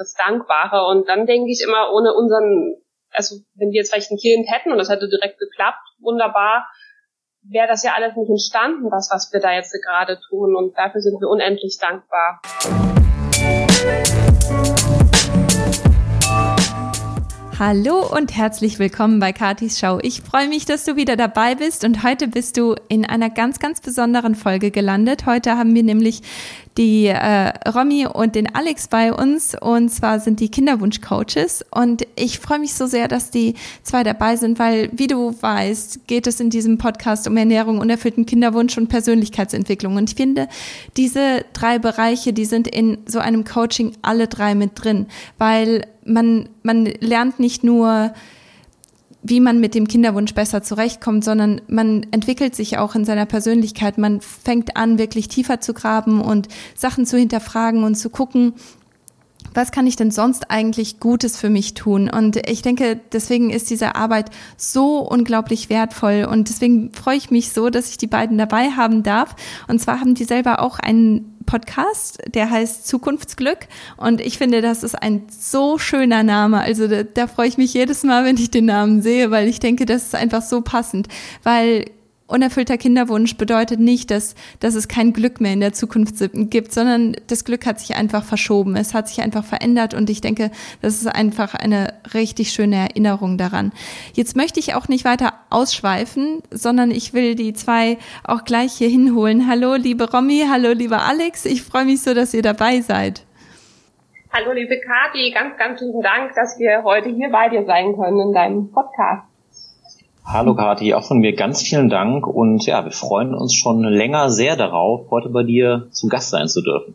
das Dankbare. Und dann denke ich immer, ohne unseren, also wenn wir jetzt vielleicht ein Kind hätten und das hätte direkt geklappt, wunderbar, wäre das ja alles nicht entstanden, das, was wir da jetzt gerade tun. Und dafür sind wir unendlich dankbar. Hallo und herzlich willkommen bei Katis Show. Ich freue mich, dass du wieder dabei bist und heute bist du in einer ganz, ganz besonderen Folge gelandet. Heute haben wir nämlich die äh, Romy und den Alex bei uns und zwar sind die Kinderwunschcoaches und ich freue mich so sehr, dass die zwei dabei sind, weil wie du weißt, geht es in diesem Podcast um Ernährung, unerfüllten Kinderwunsch und Persönlichkeitsentwicklung und ich finde, diese drei Bereiche, die sind in so einem Coaching alle drei mit drin, weil man, man lernt nicht nur, wie man mit dem Kinderwunsch besser zurechtkommt, sondern man entwickelt sich auch in seiner Persönlichkeit. Man fängt an, wirklich tiefer zu graben und Sachen zu hinterfragen und zu gucken, was kann ich denn sonst eigentlich Gutes für mich tun? Und ich denke, deswegen ist diese Arbeit so unglaublich wertvoll. Und deswegen freue ich mich so, dass ich die beiden dabei haben darf. Und zwar haben die selber auch einen Podcast, der heißt Zukunftsglück. Und ich finde, das ist ein so schöner Name. Also da, da freue ich mich jedes Mal, wenn ich den Namen sehe, weil ich denke, das ist einfach so passend. Weil unerfüllter Kinderwunsch bedeutet nicht, dass, dass es kein Glück mehr in der Zukunft gibt, sondern das Glück hat sich einfach verschoben. Es hat sich einfach verändert und ich denke, das ist einfach eine richtig schöne Erinnerung daran. Jetzt möchte ich auch nicht weiter ausschweifen, sondern ich will die zwei auch gleich hier hinholen. Hallo, liebe Romy, hallo, lieber Alex. Ich freue mich so, dass ihr dabei seid. Hallo, liebe Kathi, ganz, ganz lieben Dank, dass wir heute hier bei dir sein können in deinem Podcast. Hallo Kathi, auch von mir ganz vielen Dank und ja, wir freuen uns schon länger sehr darauf, heute bei dir zu Gast sein zu dürfen.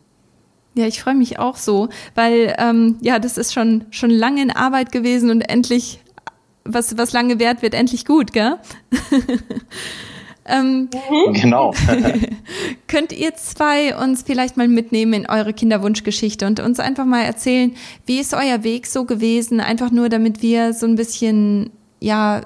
Ja, ich freue mich auch so, weil ähm, ja, das ist schon schon lange in Arbeit gewesen und endlich was was lange wert wird endlich gut, gell? ähm, mhm. genau. könnt ihr zwei uns vielleicht mal mitnehmen in eure Kinderwunschgeschichte und uns einfach mal erzählen, wie ist euer Weg so gewesen? Einfach nur, damit wir so ein bisschen ja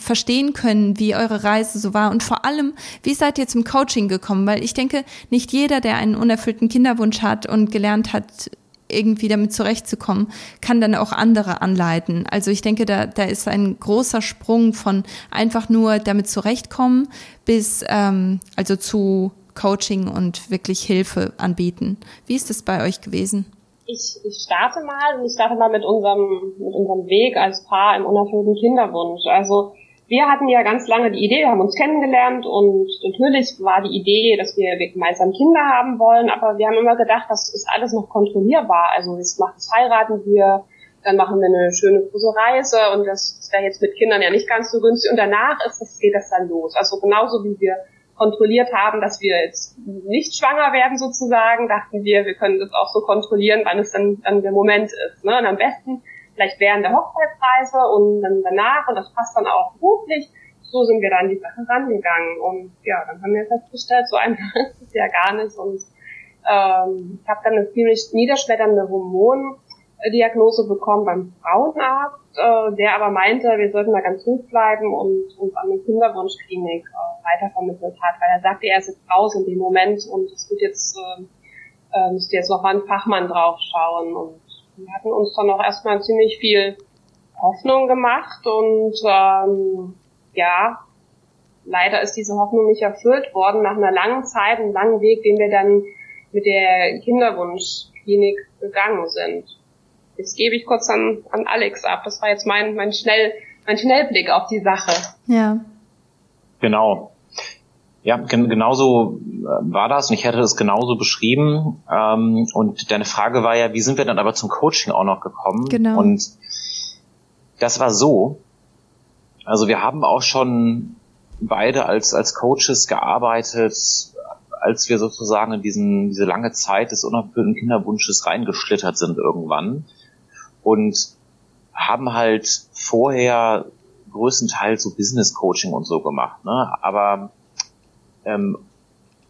verstehen können, wie eure Reise so war und vor allem, wie seid ihr zum Coaching gekommen? Weil ich denke, nicht jeder, der einen unerfüllten Kinderwunsch hat und gelernt hat, irgendwie damit zurechtzukommen, kann dann auch andere anleiten. Also ich denke, da, da ist ein großer Sprung von einfach nur damit zurechtkommen bis ähm, also zu Coaching und wirklich Hilfe anbieten. Wie ist das bei euch gewesen? Ich, ich starte mal und ich starte mal mit unserem, mit unserem Weg als Paar im unerfüllten Kinderwunsch. Also wir hatten ja ganz lange die Idee, wir haben uns kennengelernt und natürlich war die Idee, dass wir gemeinsam Kinder haben wollen, aber wir haben immer gedacht, das ist alles noch kontrollierbar. Also jetzt macht es heiraten wir, dann machen wir eine schöne große Reise und das wäre jetzt mit Kindern ja nicht ganz so günstig und danach ist das, geht das dann los. Also genauso wie wir kontrolliert haben, dass wir jetzt nicht schwanger werden sozusagen, dachten wir, wir können das auch so kontrollieren, wann es dann, dann der Moment ist. Ne? Und am besten vielleicht während der Hochzeitsreise und dann danach und das passt dann auch beruflich. So sind wir dann die Sache rangegangen und ja, dann haben wir festgestellt, so einfach ist es ja gar nicht und ähm, ich habe dann eine ziemlich niederschmetternde Hormon Diagnose bekommen beim Frauenarzt, äh, der aber meinte, wir sollten da ganz ruhig bleiben und uns an die Kinderwunschklinik äh, weitervermittelt hat, weil er sagte, er ist jetzt raus in dem Moment und es wird jetzt, äh, äh, müsste jetzt noch mal ein Fachmann drauf schauen und wir hatten uns dann auch erstmal ziemlich viel Hoffnung gemacht und ähm, ja, leider ist diese Hoffnung nicht erfüllt worden nach einer langen Zeit, einem langen Weg, den wir dann mit der Kinderwunschklinik gegangen sind. Jetzt gebe ich kurz an, an Alex ab. Das war jetzt mein, mein, Schnell, mein Schnellblick auf die Sache. Ja. Genau. Ja, gen genauso äh, war das und ich hätte es genauso beschrieben. Ähm, und deine Frage war ja, wie sind wir dann aber zum Coaching auch noch gekommen? Genau. Und das war so. Also wir haben auch schon beide als, als Coaches gearbeitet, als wir sozusagen in diesen, diese lange Zeit des unerfüllten Kinderwunsches reingeschlittert sind irgendwann und haben halt vorher größtenteils so Business Coaching und so gemacht. Ne? Aber ähm,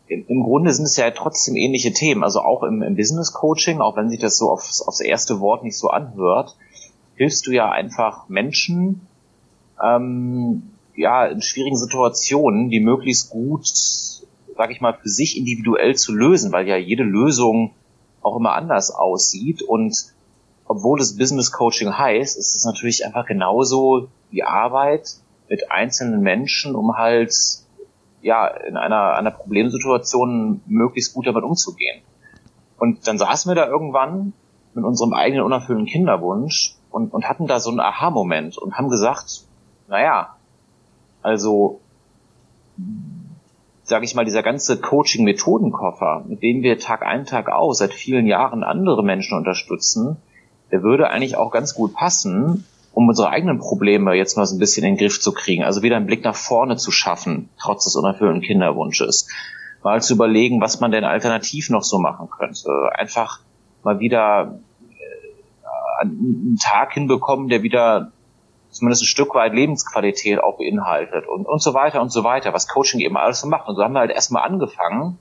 im, Grunde sind es ja trotzdem ähnliche Themen. Also auch im, im Business Coaching, auch wenn sich das so aufs, aufs erste Wort nicht so anhört, hilfst du ja einfach Menschen, ähm, ja, in schwierigen Situationen, die möglichst gut, sag ich mal, für sich individuell zu lösen, weil ja jede Lösung auch immer anders aussieht und obwohl es Business Coaching heißt, ist es natürlich einfach genauso die Arbeit mit einzelnen Menschen, um halt ja in einer, einer Problemsituation möglichst gut damit umzugehen. Und dann saßen wir da irgendwann mit unserem eigenen unerfüllten Kinderwunsch und, und hatten da so einen Aha-Moment und haben gesagt, naja, also sage ich mal, dieser ganze Coaching-Methodenkoffer, mit dem wir Tag ein, Tag aus seit vielen Jahren andere Menschen unterstützen, der würde eigentlich auch ganz gut passen, um unsere eigenen Probleme jetzt mal so ein bisschen in den Griff zu kriegen. Also wieder einen Blick nach vorne zu schaffen, trotz des unerfüllten Kinderwunsches. Mal zu überlegen, was man denn alternativ noch so machen könnte. Einfach mal wieder äh, einen Tag hinbekommen, der wieder zumindest ein Stück weit Lebensqualität auch beinhaltet und, und so weiter und so weiter, was Coaching eben alles so macht. Und so haben wir halt erstmal angefangen,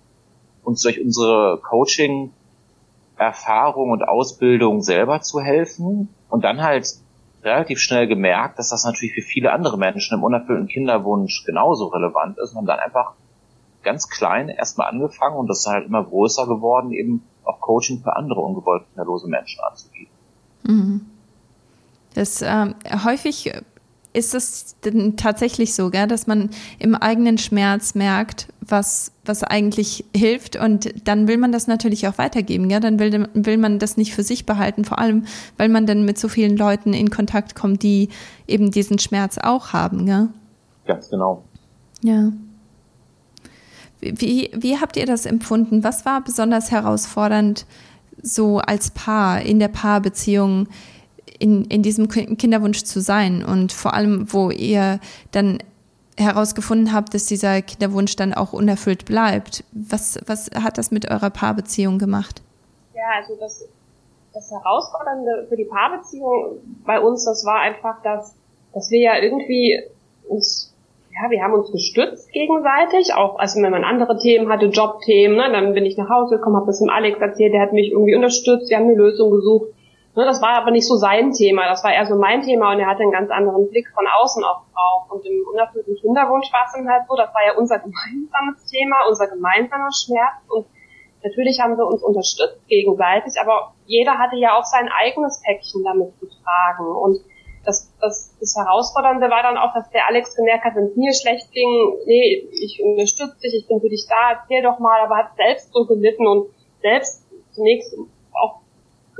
uns durch unsere Coaching Erfahrung und Ausbildung selber zu helfen und dann halt relativ schnell gemerkt, dass das natürlich für viele andere Menschen im unerfüllten Kinderwunsch genauso relevant ist und haben dann einfach ganz klein erstmal angefangen und das ist halt immer größer geworden, eben auch Coaching für andere ungewollt kinderlose Menschen anzubieten. Mhm. Das äh, häufig ist es denn tatsächlich so, gell, dass man im eigenen Schmerz merkt, was, was eigentlich hilft und dann will man das natürlich auch weitergeben, gell? dann will, will man das nicht für sich behalten, vor allem, weil man dann mit so vielen Leuten in Kontakt kommt, die eben diesen Schmerz auch haben. Gell? Ganz genau. Ja. Wie, wie habt ihr das empfunden? Was war besonders herausfordernd so als Paar in der Paarbeziehung? In, in diesem Kinderwunsch zu sein und vor allem, wo ihr dann herausgefunden habt, dass dieser Kinderwunsch dann auch unerfüllt bleibt. Was, was hat das mit eurer Paarbeziehung gemacht? Ja, also das, das Herausfordernde für die Paarbeziehung bei uns, das war einfach, dass, dass wir ja irgendwie uns, ja, wir haben uns gestützt gegenseitig, auch, also wenn man andere Themen hatte, Jobthemen, ne, dann bin ich nach Hause gekommen, habe das dem Alex erzählt, der hat mich irgendwie unterstützt, wir haben eine Lösung gesucht das war aber nicht so sein Thema, das war eher so mein Thema und er hatte einen ganz anderen Blick von außen auch drauf. Und im unerfüllten Kinderwunsch war es dann halt so, das war ja unser gemeinsames Thema, unser gemeinsamer Schmerz. Und natürlich haben wir uns unterstützt gegenseitig, aber jeder hatte ja auch sein eigenes Päckchen damit zu tragen. Und das, das, das Herausfordernde war dann auch, dass der Alex gemerkt hat, wenn es mir schlecht ging, nee, ich unterstütze dich, ich bin für dich da, erzähl doch mal, aber hat selbst so gelitten und selbst zunächst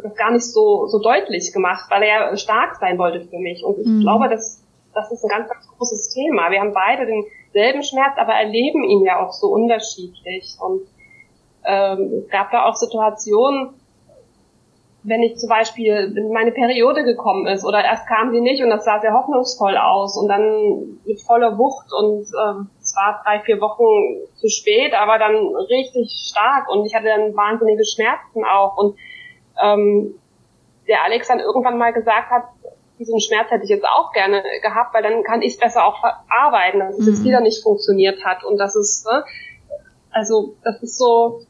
das gar nicht so, so deutlich gemacht, weil er stark sein wollte für mich. Und ich mhm. glaube, das, das ist ein ganz, ganz großes Thema. Wir haben beide denselben Schmerz, aber erleben ihn ja auch so unterschiedlich. Und ähm, es gab da auch Situationen, wenn ich zum Beispiel meine Periode gekommen ist oder erst kam sie nicht und das sah sehr hoffnungsvoll aus und dann mit voller Wucht und ähm, es war drei, vier Wochen zu spät, aber dann richtig stark und ich hatte dann wahnsinnige Schmerzen auch und ähm, der Alex dann irgendwann mal gesagt hat, diesen Schmerz hätte ich jetzt auch gerne gehabt, weil dann kann ich es besser auch verarbeiten, dass es mhm. jetzt wieder nicht funktioniert hat. Und das ist, ne, also das ist so,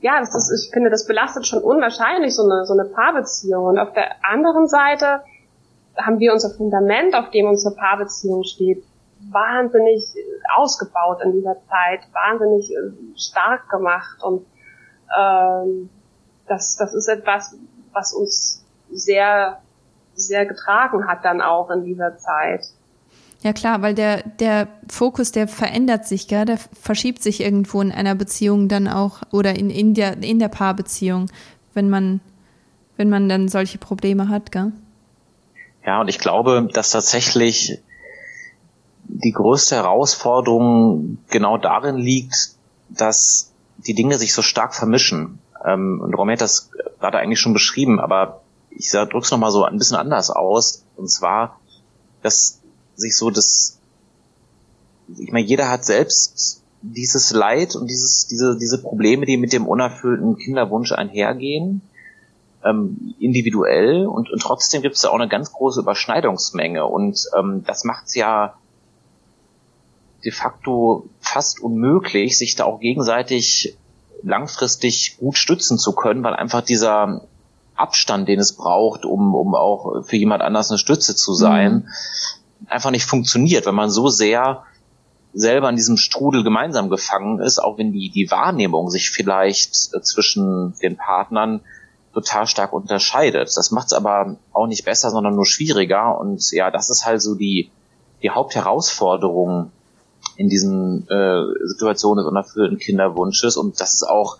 ja, das ist, ich finde, das belastet schon unwahrscheinlich so eine so eine Paarbeziehung. Und auf der anderen Seite haben wir unser Fundament, auf dem unsere Paarbeziehung steht, wahnsinnig ausgebaut in dieser Zeit, wahnsinnig äh, stark gemacht. Und ähm, das, das ist etwas, was uns sehr, sehr getragen hat dann auch in dieser Zeit. Ja klar, weil der, der Fokus, der verändert sich, gell? der verschiebt sich irgendwo in einer Beziehung dann auch oder in, in, der, in der Paarbeziehung, wenn man, wenn man dann solche Probleme hat, gell? Ja, und ich glaube, dass tatsächlich die größte Herausforderung genau darin liegt, dass die Dinge sich so stark vermischen. Ähm, und Romy hat das gerade eigentlich schon beschrieben, aber ich drücke es nochmal so ein bisschen anders aus. Und zwar, dass sich so das, ich meine, jeder hat selbst dieses Leid und dieses, diese, diese Probleme, die mit dem unerfüllten Kinderwunsch einhergehen, ähm, individuell und, und trotzdem gibt es da auch eine ganz große Überschneidungsmenge und ähm, das macht es ja de facto fast unmöglich, sich da auch gegenseitig langfristig gut stützen zu können, weil einfach dieser Abstand, den es braucht, um, um auch für jemand anders eine Stütze zu sein, mhm. einfach nicht funktioniert, wenn man so sehr selber in diesem Strudel gemeinsam gefangen ist, auch wenn die, die Wahrnehmung sich vielleicht äh, zwischen den Partnern total stark unterscheidet. Das macht es aber auch nicht besser, sondern nur schwieriger. Und ja, das ist halt so die, die Hauptherausforderung in diesen äh, Situationen des unerfüllten Kinderwunsches. Und das ist auch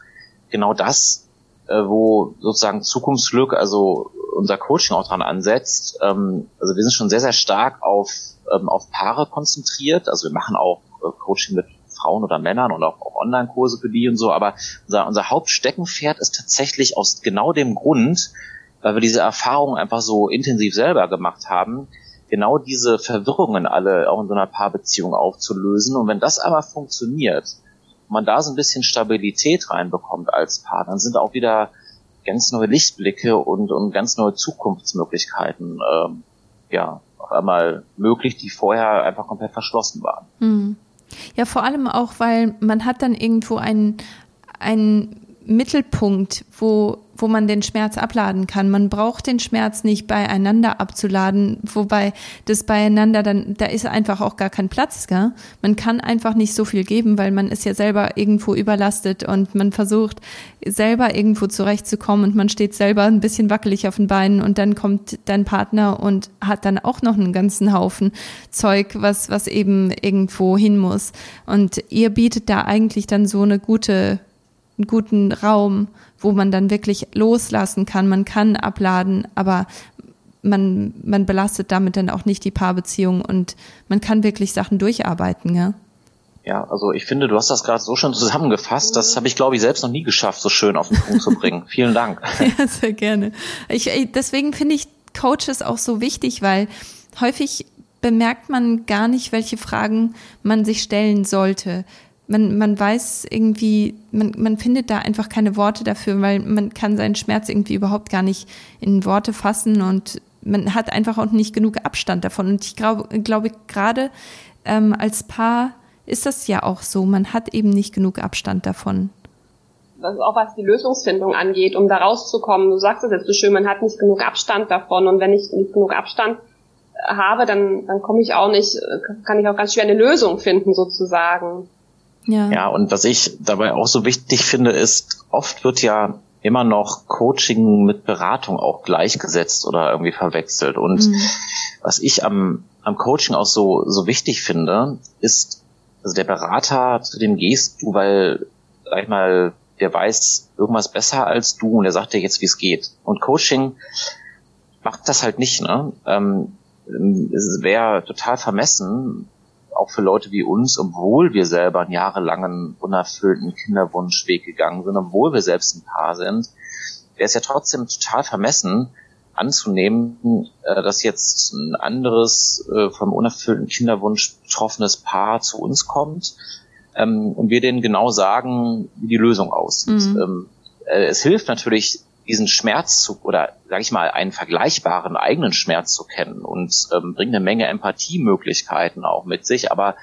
genau das, äh, wo sozusagen Zukunftsglück, also unser Coaching auch dran ansetzt. Ähm, also wir sind schon sehr, sehr stark auf, ähm, auf Paare konzentriert. Also wir machen auch äh, Coaching mit Frauen oder Männern und auch, auch Online-Kurse für die und so. Aber unser, unser Hauptsteckenpferd ist tatsächlich aus genau dem Grund, weil wir diese Erfahrung einfach so intensiv selber gemacht haben, genau diese Verwirrungen alle auch in so einer Paarbeziehung aufzulösen. Und wenn das einmal funktioniert, man da so ein bisschen Stabilität reinbekommt als Paar, dann sind auch wieder ganz neue Lichtblicke und, und ganz neue Zukunftsmöglichkeiten ähm, ja auf einmal möglich, die vorher einfach komplett verschlossen waren. Mhm. Ja, vor allem auch, weil man hat dann irgendwo einen, einen Mittelpunkt, wo wo man den Schmerz abladen kann. Man braucht den Schmerz nicht beieinander abzuladen, wobei das beieinander dann, da ist einfach auch gar kein Platz, gell? Man kann einfach nicht so viel geben, weil man ist ja selber irgendwo überlastet und man versucht selber irgendwo zurechtzukommen und man steht selber ein bisschen wackelig auf den Beinen und dann kommt dein Partner und hat dann auch noch einen ganzen Haufen Zeug, was, was eben irgendwo hin muss. Und ihr bietet da eigentlich dann so eine gute, einen guten Raum, wo man dann wirklich loslassen kann. Man kann abladen, aber man, man belastet damit dann auch nicht die Paarbeziehung und man kann wirklich Sachen durcharbeiten, ja. Ja, also ich finde, du hast das gerade so schön zusammengefasst. Das habe ich, glaube ich, selbst noch nie geschafft, so schön auf den Punkt zu bringen. Vielen Dank. Ja, sehr gerne. Ich, deswegen finde ich Coaches auch so wichtig, weil häufig bemerkt man gar nicht, welche Fragen man sich stellen sollte man, man weiß irgendwie, man, man findet da einfach keine Worte dafür, weil man kann seinen Schmerz irgendwie überhaupt gar nicht in Worte fassen und man hat einfach auch nicht genug Abstand davon. Und ich glaube, glaube gerade ähm, als Paar ist das ja auch so. Man hat eben nicht genug Abstand davon. Das ist auch was die Lösungsfindung angeht, um da rauszukommen. Du sagst es jetzt so schön, man hat nicht genug Abstand davon. Und wenn ich nicht genug Abstand habe, dann, dann komme ich auch nicht, kann ich auch ganz schwer eine Lösung finden sozusagen. Ja. ja, und was ich dabei auch so wichtig finde, ist, oft wird ja immer noch Coaching mit Beratung auch gleichgesetzt oder irgendwie verwechselt. Und mhm. was ich am, am Coaching auch so, so wichtig finde, ist, also der Berater, zu dem gehst du, weil, sag ich mal, der weiß irgendwas besser als du und der sagt dir jetzt, wie es geht. Und Coaching macht das halt nicht, ne? Ähm, es wäre total vermessen, auch für Leute wie uns, obwohl wir selber einen jahrelangen unerfüllten Kinderwunschweg gegangen sind, obwohl wir selbst ein Paar sind, wäre es ja trotzdem total vermessen, anzunehmen, äh, dass jetzt ein anderes äh, vom unerfüllten Kinderwunsch betroffenes Paar zu uns kommt ähm, und wir denen genau sagen, wie die Lösung aussieht. Mhm. Ähm, äh, es hilft natürlich diesen Schmerz zu, oder sage ich mal, einen vergleichbaren eigenen Schmerz zu kennen und ähm, bringt eine Menge Empathiemöglichkeiten auch mit sich, aber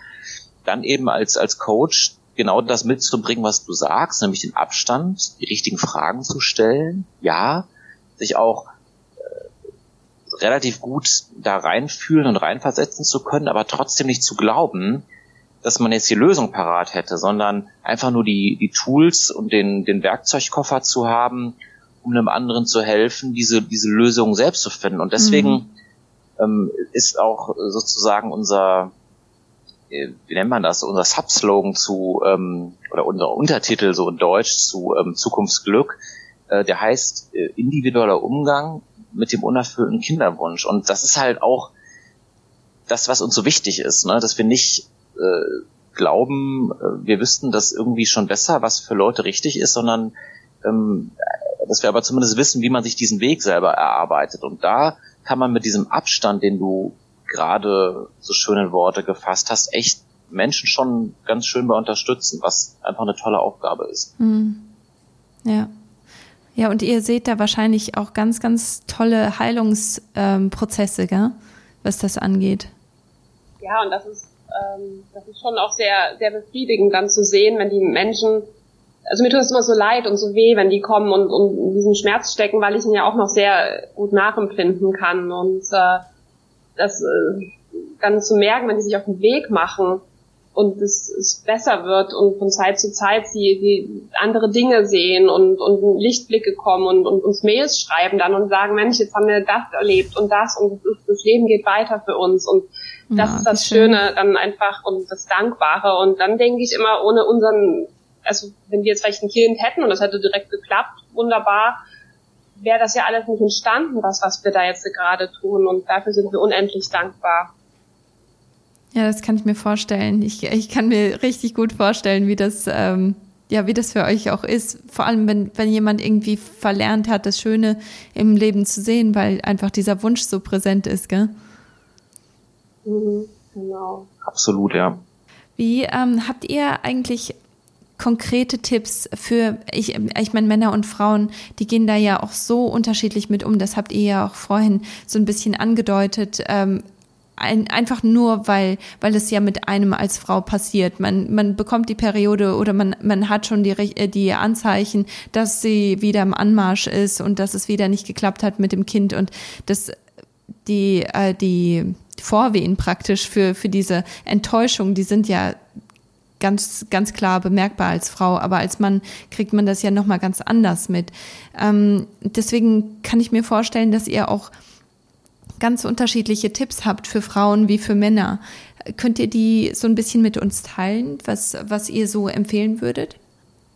dann eben als, als Coach genau das mitzubringen, was du sagst, nämlich den Abstand, die richtigen Fragen zu stellen, ja, sich auch äh, relativ gut da reinfühlen und reinversetzen zu können, aber trotzdem nicht zu glauben, dass man jetzt die Lösung parat hätte, sondern einfach nur die, die Tools und den, den Werkzeugkoffer zu haben, um einem anderen zu helfen, diese, diese Lösung selbst zu finden. Und deswegen mhm. ähm, ist auch sozusagen unser, äh, wie nennt man das, unser Subslogan zu, ähm, oder unser Untertitel so in Deutsch zu ähm, Zukunftsglück, äh, der heißt äh, individueller Umgang mit dem unerfüllten Kinderwunsch. Und das ist halt auch das, was uns so wichtig ist, ne? dass wir nicht äh, glauben, äh, wir wüssten das irgendwie schon besser, was für Leute richtig ist, sondern ähm, dass wir aber zumindest wissen, wie man sich diesen Weg selber erarbeitet. Und da kann man mit diesem Abstand, den du gerade so schöne Worte gefasst hast, echt Menschen schon ganz schön bei unterstützen, was einfach eine tolle Aufgabe ist. Mhm. Ja. Ja, und ihr seht da wahrscheinlich auch ganz, ganz tolle Heilungsprozesse, ähm, was das angeht. Ja, und das ist, ähm, das ist schon auch sehr, sehr befriedigend dann zu sehen, wenn die Menschen also mir tut es immer so leid und so weh, wenn die kommen und, und in diesen Schmerz stecken, weil ich ihn ja auch noch sehr gut nachempfinden kann. Und äh, das äh, dann zu merken, wenn die sich auf den Weg machen und es, es besser wird und von Zeit zu Zeit sie, sie andere Dinge sehen und, und Lichtblicke kommen und, und uns Mails schreiben dann und sagen, Mensch, jetzt haben wir das erlebt und das und das, das Leben geht weiter für uns. Und das ja, ist das Schöne dann einfach und das Dankbare. Und dann denke ich immer, ohne unseren, also wenn wir jetzt vielleicht ein Kind hätten und das hätte direkt geklappt, wunderbar, wäre das ja alles nicht entstanden, das, was wir da jetzt gerade tun und dafür sind wir unendlich dankbar. Ja, das kann ich mir vorstellen. Ich, ich kann mir richtig gut vorstellen, wie das, ähm, ja, wie das für euch auch ist. Vor allem, wenn, wenn jemand irgendwie verlernt hat, das Schöne im Leben zu sehen, weil einfach dieser Wunsch so präsent ist, gell? Mhm, genau. Absolut, ja. Wie ähm, habt ihr eigentlich konkrete Tipps für, ich, ich meine, Männer und Frauen, die gehen da ja auch so unterschiedlich mit um. Das habt ihr ja auch vorhin so ein bisschen angedeutet. Ähm, ein, einfach nur, weil, weil es ja mit einem als Frau passiert. Man, man bekommt die Periode oder man, man hat schon die, äh, die Anzeichen, dass sie wieder im Anmarsch ist und dass es wieder nicht geklappt hat mit dem Kind und dass die, äh, die Vorwehen praktisch für, für diese Enttäuschung, die sind ja ganz, ganz klar bemerkbar als Frau, aber als Mann kriegt man das ja nochmal ganz anders mit. Ähm, deswegen kann ich mir vorstellen, dass ihr auch ganz unterschiedliche Tipps habt für Frauen wie für Männer. Könnt ihr die so ein bisschen mit uns teilen, was, was ihr so empfehlen würdet?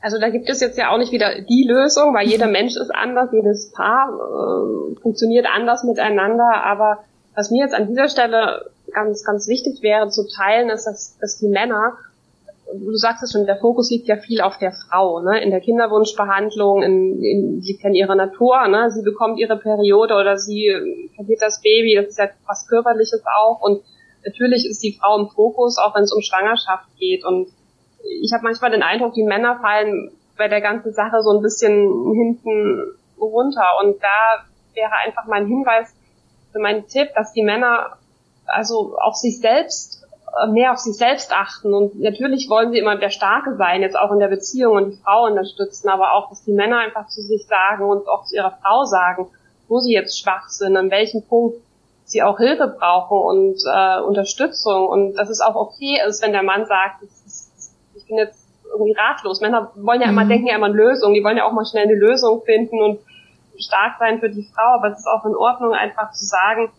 Also da gibt es jetzt ja auch nicht wieder die Lösung, weil jeder Mensch ist anders, jedes Paar äh, funktioniert anders miteinander. Aber was mir jetzt an dieser Stelle ganz, ganz wichtig wäre zu teilen, ist, dass, dass die Männer du sagst es schon, der Fokus liegt ja viel auf der Frau, ne? In der Kinderwunschbehandlung, in, in, sie kennt ihre Natur, ne? Sie bekommt ihre Periode oder sie verliert das Baby, das ist ja was Körperliches auch und natürlich ist die Frau im Fokus, auch wenn es um Schwangerschaft geht und ich habe manchmal den Eindruck, die Männer fallen bei der ganzen Sache so ein bisschen hinten runter und da wäre einfach mein Hinweis für meinen Tipp, dass die Männer also auf sich selbst äh, mehr auf sich selbst achten. Und natürlich wollen sie immer der Starke sein, jetzt auch in der Beziehung. Und die Frau unterstützen, aber auch, dass die Männer einfach zu sich sagen und auch zu ihrer Frau sagen, wo sie jetzt schwach sind, an welchem Punkt sie auch Hilfe brauchen und äh, Unterstützung. Und dass es auch okay ist, wenn der Mann sagt, ich bin jetzt irgendwie ratlos. Männer wollen ja immer, mhm. denken ja immer an Lösungen, die wollen ja auch mal schnell eine Lösung finden und stark sein für die Frau, aber es ist auch in Ordnung, einfach zu sagen,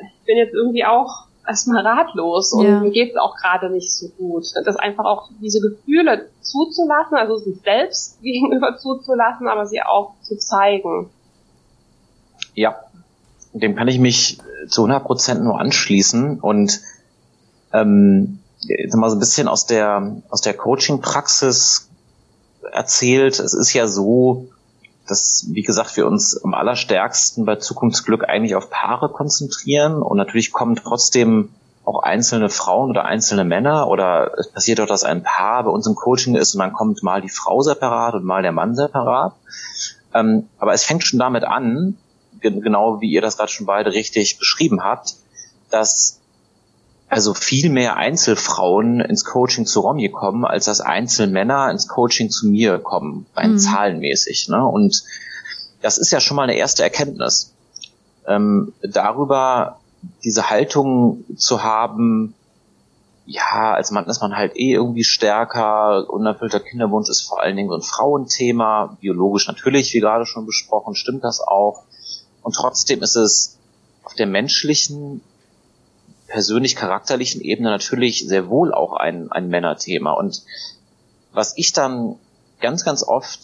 ich bin jetzt irgendwie auch erstmal ratlos und ja. mir geht es auch gerade nicht so gut. Das einfach auch diese Gefühle zuzulassen, also sich selbst gegenüber zuzulassen, aber sie auch zu zeigen. Ja, dem kann ich mich zu 100 Prozent nur anschließen und ähm, jetzt mal so ein bisschen aus der aus der Coaching-Praxis erzählt. Es ist ja so, dass, wie gesagt, wir uns am allerstärksten bei Zukunftsglück eigentlich auf Paare konzentrieren und natürlich kommen trotzdem auch einzelne Frauen oder einzelne Männer oder es passiert auch, dass ein Paar bei uns im Coaching ist und dann kommt mal die Frau separat und mal der Mann separat. Ähm, aber es fängt schon damit an, genau wie ihr das gerade schon beide richtig beschrieben habt, dass also viel mehr Einzelfrauen ins Coaching zu Romy kommen, als dass Einzelmänner ins Coaching zu mir kommen, rein mhm. zahlenmäßig. Ne? Und das ist ja schon mal eine erste Erkenntnis. Ähm, darüber diese Haltung zu haben, ja, als Mann ist man halt eh irgendwie stärker, unerfüllter Kinderwunsch ist vor allen Dingen so ein Frauenthema, biologisch natürlich, wie gerade schon besprochen, stimmt das auch. Und trotzdem ist es auf der menschlichen persönlich-charakterlichen Ebene natürlich sehr wohl auch ein, ein Männerthema. Und was ich dann ganz, ganz oft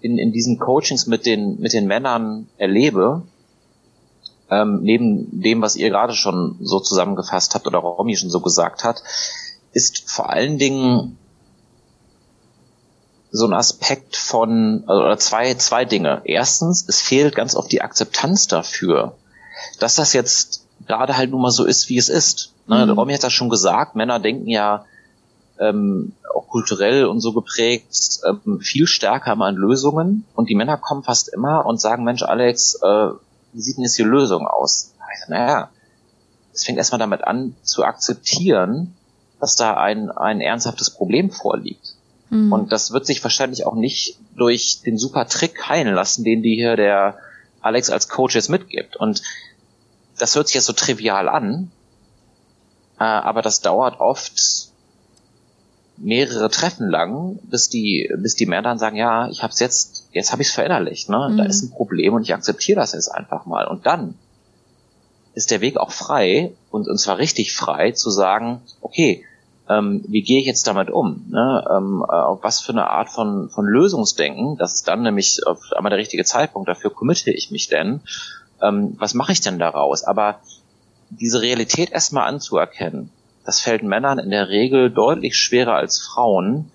in, in diesen Coachings mit den, mit den Männern erlebe, ähm, neben dem, was ihr gerade schon so zusammengefasst habt oder Romy schon so gesagt hat, ist vor allen Dingen so ein Aspekt von, also, oder zwei, zwei Dinge. Erstens, es fehlt ganz oft die Akzeptanz dafür, dass das jetzt gerade halt nun mal so ist, wie es ist. Ne? Mhm. Romy hat das schon gesagt, Männer denken ja ähm, auch kulturell und so geprägt ähm, viel stärker mal an Lösungen und die Männer kommen fast immer und sagen, Mensch Alex, äh, wie sieht denn jetzt die Lösung aus? Also, naja, es fängt erstmal damit an zu akzeptieren, dass da ein, ein ernsthaftes Problem vorliegt. Mhm. Und das wird sich wahrscheinlich auch nicht durch den super Trick heilen lassen, den die hier der Alex als Coach jetzt mitgibt. Und das hört sich jetzt so trivial an, äh, aber das dauert oft mehrere Treffen lang, bis die, bis die Männer dann sagen, ja, ich hab's jetzt, jetzt habe ich es verinnerlicht, ne? Mhm. Da ist ein Problem und ich akzeptiere das jetzt einfach mal. Und dann ist der Weg auch frei und, und zwar richtig frei zu sagen, okay, ähm, wie gehe ich jetzt damit um? Ne? Ähm, äh, auf was für eine Art von, von Lösungsdenken, das ist dann nämlich auf einmal der richtige Zeitpunkt, dafür committe ich mich denn, ähm, was mache ich denn daraus? Aber diese Realität erstmal anzuerkennen, das fällt Männern in der Regel deutlich schwerer als Frauen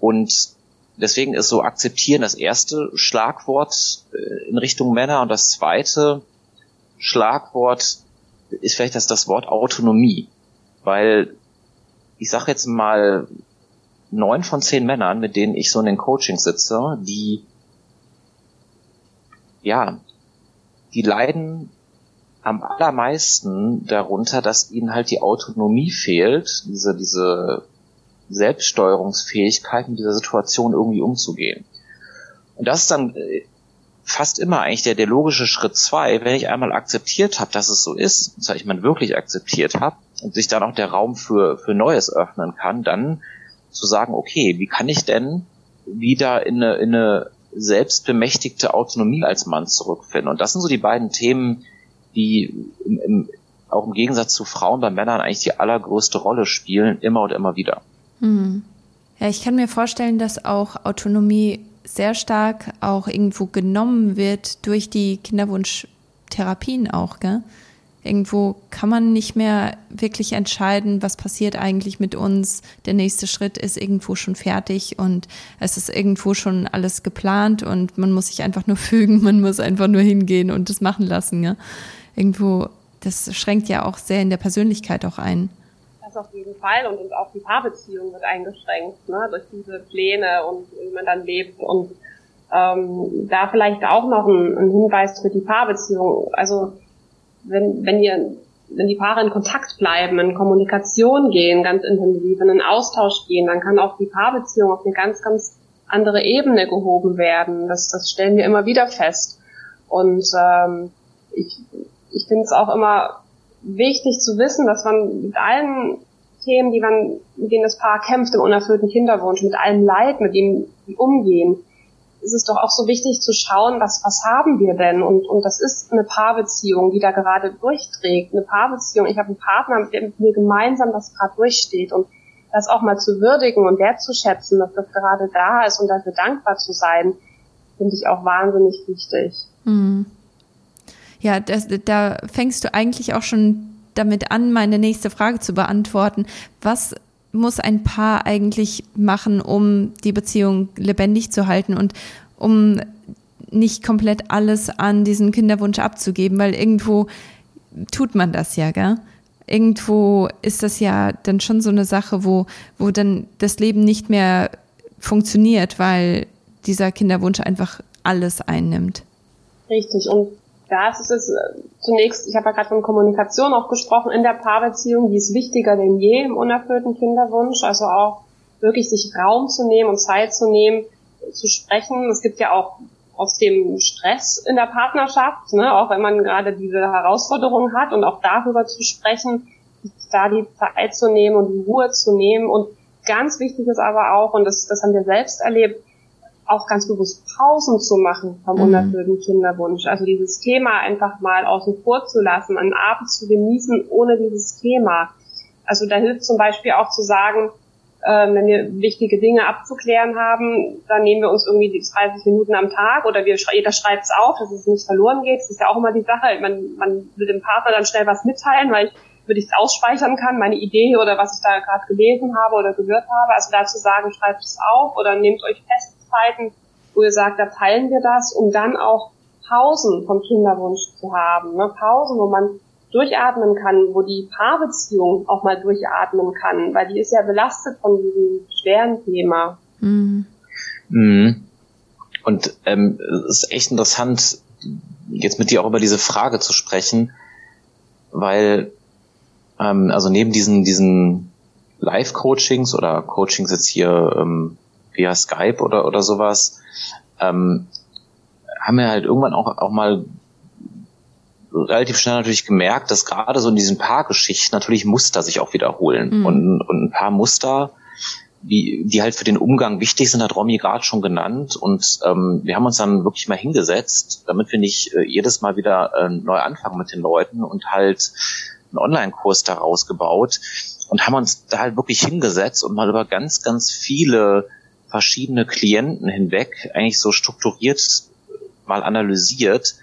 und deswegen ist so akzeptieren das erste Schlagwort äh, in Richtung Männer und das zweite Schlagwort ist vielleicht das, das Wort Autonomie, weil ich sage jetzt mal, neun von zehn Männern, mit denen ich so in den Coachings sitze, die, ja, die leiden am allermeisten darunter, dass ihnen halt die Autonomie fehlt, diese, diese Selbststeuerungsfähigkeit mit dieser Situation irgendwie umzugehen. Und das ist dann äh, fast immer eigentlich der, der logische Schritt zwei, wenn ich einmal akzeptiert habe, dass es so ist, und zwar ich man wirklich akzeptiert habe und sich dann auch der Raum für, für Neues öffnen kann, dann zu sagen, okay, wie kann ich denn wieder in eine, in eine selbstbemächtigte Autonomie als Mann zurückfinden? Und das sind so die beiden Themen, die im, im, auch im Gegensatz zu Frauen bei Männern eigentlich die allergrößte Rolle spielen, immer und immer wieder. Hm. Ja, ich kann mir vorstellen, dass auch Autonomie sehr stark auch irgendwo genommen wird durch die Kinderwunschtherapien auch, gell? Irgendwo kann man nicht mehr wirklich entscheiden, was passiert eigentlich mit uns. Der nächste Schritt ist irgendwo schon fertig und es ist irgendwo schon alles geplant und man muss sich einfach nur fügen, man muss einfach nur hingehen und das machen lassen. Ja? Irgendwo, das schränkt ja auch sehr in der Persönlichkeit auch ein. Das auf jeden Fall und, auch die Paarbeziehung wird eingeschränkt ne, durch diese Pläne und wie man dann lebt und ähm, da vielleicht auch noch ein, ein Hinweis für die Paarbeziehung. Also wenn, wenn ihr wenn die Paare in Kontakt bleiben, in Kommunikation gehen, ganz intensiv, in einen Austausch gehen, dann kann auch die Paarbeziehung auf eine ganz, ganz andere Ebene gehoben werden. Das, das stellen wir immer wieder fest. Und ähm, ich, ich finde es auch immer wichtig zu wissen, dass man mit allen Themen, die man, mit denen das Paar kämpft, im unerfüllten Kinderwunsch, mit allem Leid, mit dem die umgehen, ist es doch auch so wichtig zu schauen, was, was haben wir denn? Und, und das ist eine Paarbeziehung, die da gerade durchträgt. Eine Paarbeziehung. Ich habe einen Partner, mit dem mir gemeinsam das gerade durchsteht. Und das auch mal zu würdigen und wertzuschätzen, dass das gerade da ist und dafür dankbar zu sein, finde ich auch wahnsinnig wichtig. Mhm. Ja, das, da fängst du eigentlich auch schon damit an, meine nächste Frage zu beantworten. Was muss ein Paar eigentlich machen, um die Beziehung lebendig zu halten und um nicht komplett alles an diesen Kinderwunsch abzugeben, weil irgendwo tut man das ja, gell? Irgendwo ist das ja dann schon so eine Sache, wo, wo dann das Leben nicht mehr funktioniert, weil dieser Kinderwunsch einfach alles einnimmt. Richtig. Und ist es äh, zunächst, ich habe ja gerade von Kommunikation auch gesprochen, in der Paarbeziehung, die ist wichtiger denn je im unerfüllten Kinderwunsch. Also auch wirklich sich Raum zu nehmen und Zeit zu nehmen, zu sprechen. Es gibt ja auch aus dem Stress in der Partnerschaft, ne, auch wenn man gerade diese Herausforderung hat und auch darüber zu sprechen, da die Zeit zu nehmen und die Ruhe zu nehmen. Und ganz wichtig ist aber auch, und das, das haben wir selbst erlebt, auch ganz bewusst Pausen zu machen vom mhm. unerfüllten Kinderwunsch. Also dieses Thema einfach mal außen vor zu lassen, einen Abend zu genießen ohne dieses Thema. Also da hilft zum Beispiel auch zu sagen, äh, wenn wir wichtige Dinge abzuklären haben, dann nehmen wir uns irgendwie die 30 Minuten am Tag oder wir, jeder schreibt es auf, dass es nicht verloren geht. Das ist ja auch immer die Sache. Man, man will dem Partner dann schnell was mitteilen, weil ich würde ich es ausspeichern kann, meine Idee oder was ich da gerade gelesen habe oder gehört habe. Also dazu sagen, schreibt es auf oder nehmt euch fest Zeiten, wo ihr sagt, da teilen wir das, um dann auch Pausen vom Kinderwunsch zu haben. Ne? Pausen, wo man durchatmen kann, wo die Paarbeziehung auch mal durchatmen kann, weil die ist ja belastet von diesem schweren Thema. Mhm. Mhm. Und ähm, es ist echt interessant, jetzt mit dir auch über diese Frage zu sprechen, weil ähm, also neben diesen diesen Live-Coachings oder Coachings jetzt hier ähm, via Skype oder, oder sowas, ähm, haben wir halt irgendwann auch, auch mal relativ schnell natürlich gemerkt, dass gerade so in diesen paar Geschichten natürlich Muster sich auch wiederholen. Mhm. Und, und ein paar Muster die, die halt für den Umgang wichtig sind, hat Romy gerade schon genannt. Und ähm, wir haben uns dann wirklich mal hingesetzt, damit wir nicht äh, jedes Mal wieder äh, neu anfangen mit den Leuten und halt einen Online-Kurs daraus gebaut und haben uns da halt wirklich hingesetzt und mal über ganz, ganz viele verschiedene Klienten hinweg eigentlich so strukturiert mal analysiert,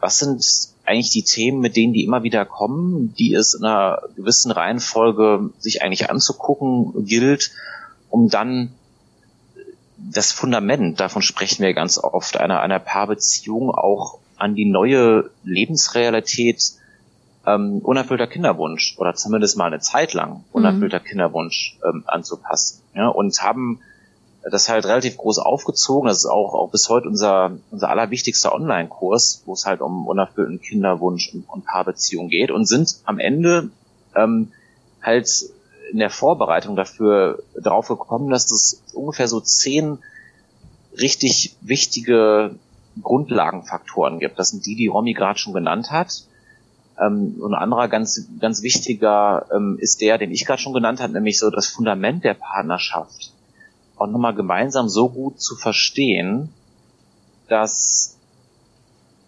was sind eigentlich die Themen, mit denen die immer wieder kommen, die es in einer gewissen Reihenfolge sich eigentlich anzugucken gilt, um dann das Fundament, davon sprechen wir ganz oft, einer, einer Paarbeziehung auch an die neue Lebensrealität ähm, unerfüllter Kinderwunsch oder zumindest mal eine Zeit lang unerfüllter mhm. Kinderwunsch ähm, anzupassen. Ja, und haben das halt relativ groß aufgezogen. Das ist auch, auch bis heute unser, unser allerwichtigster Online-Kurs, wo es halt um unerfüllten Kinderwunsch und, und Paarbeziehung geht und sind am Ende ähm, halt in der Vorbereitung dafür drauf gekommen, dass es ungefähr so zehn richtig wichtige Grundlagenfaktoren gibt. Das sind die, die Romy gerade schon genannt hat. Ähm, und ein anderer ganz, ganz wichtiger ähm, ist der, den ich gerade schon genannt habe, nämlich so das Fundament der Partnerschaft auch nochmal gemeinsam so gut zu verstehen, dass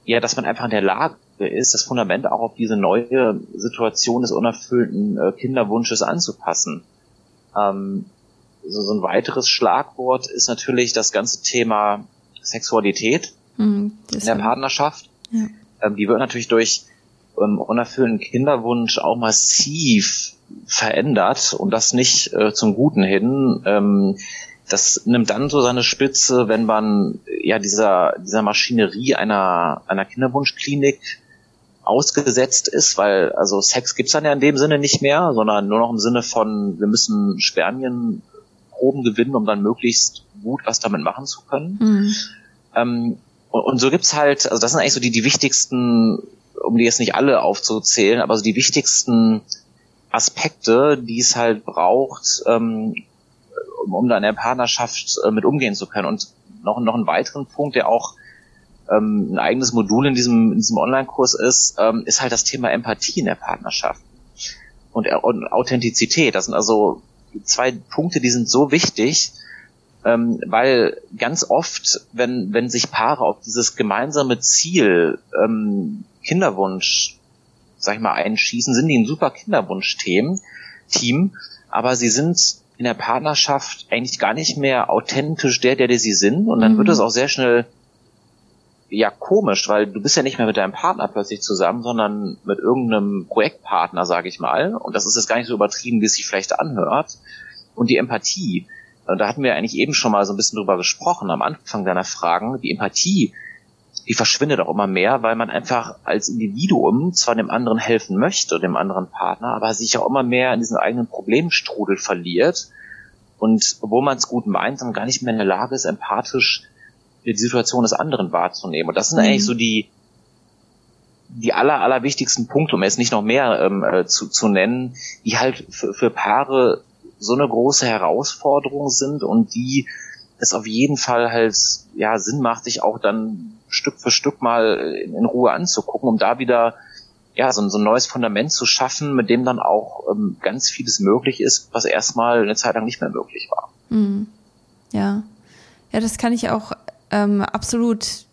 ja, dass man einfach in der Lage ist, das Fundament auch auf diese neue Situation des unerfüllten äh, Kinderwunsches anzupassen. Ähm, so, so ein weiteres Schlagwort ist natürlich das ganze Thema Sexualität mhm, in der Partnerschaft. Ja. Ähm, die wird natürlich durch ähm, unerfüllten Kinderwunsch auch massiv verändert und das nicht äh, zum Guten hin. Ähm, das nimmt dann so seine Spitze, wenn man ja dieser, dieser Maschinerie einer, einer Kinderwunschklinik ausgesetzt ist, weil also Sex gibt's dann ja in dem Sinne nicht mehr, sondern nur noch im Sinne von, wir müssen Spermienproben gewinnen, um dann möglichst gut was damit machen zu können. Mhm. Ähm, und, und, so gibt's halt, also das sind eigentlich so die, die wichtigsten, um die jetzt nicht alle aufzuzählen, aber so die wichtigsten Aspekte, die es halt braucht, ähm, um, um da in der Partnerschaft äh, mit umgehen zu können. Und noch, noch einen weiteren Punkt, der auch ähm, ein eigenes Modul in diesem, in diesem Online-Kurs ist, ähm, ist halt das Thema Empathie in der Partnerschaft und, äh, und Authentizität. Das sind also zwei Punkte, die sind so wichtig, ähm, weil ganz oft, wenn, wenn sich Paare auf dieses gemeinsame Ziel ähm, Kinderwunsch, sag ich mal, einschießen, sind die ein super Kinderwunsch-Team, Team, aber sie sind in der Partnerschaft eigentlich gar nicht mehr authentisch der, der, der sie sind. Und dann mhm. wird es auch sehr schnell ja komisch, weil du bist ja nicht mehr mit deinem Partner plötzlich zusammen, sondern mit irgendeinem Projektpartner, sage ich mal. Und das ist jetzt gar nicht so übertrieben, wie es sich vielleicht anhört. Und die Empathie, da hatten wir eigentlich eben schon mal so ein bisschen drüber gesprochen am Anfang deiner Fragen. Die Empathie die verschwindet auch immer mehr, weil man einfach als Individuum zwar dem anderen helfen möchte, dem anderen Partner, aber sich auch immer mehr in diesen eigenen Problemstrudel verliert und obwohl man es gut meint, dann gar nicht mehr in der Lage ist, empathisch die Situation des anderen wahrzunehmen. Und das sind mhm. eigentlich so die die aller, aller wichtigsten Punkte, um jetzt nicht noch mehr ähm, äh, zu, zu nennen, die halt für, für Paare so eine große Herausforderung sind und die es auf jeden Fall halt ja Sinn macht, sich auch dann Stück für Stück mal in, in Ruhe anzugucken, um da wieder ja, so, so ein neues Fundament zu schaffen, mit dem dann auch ähm, ganz vieles möglich ist, was erstmal eine Zeit lang nicht mehr möglich war. Mhm. Ja. Ja, das kann ich auch ähm, absolut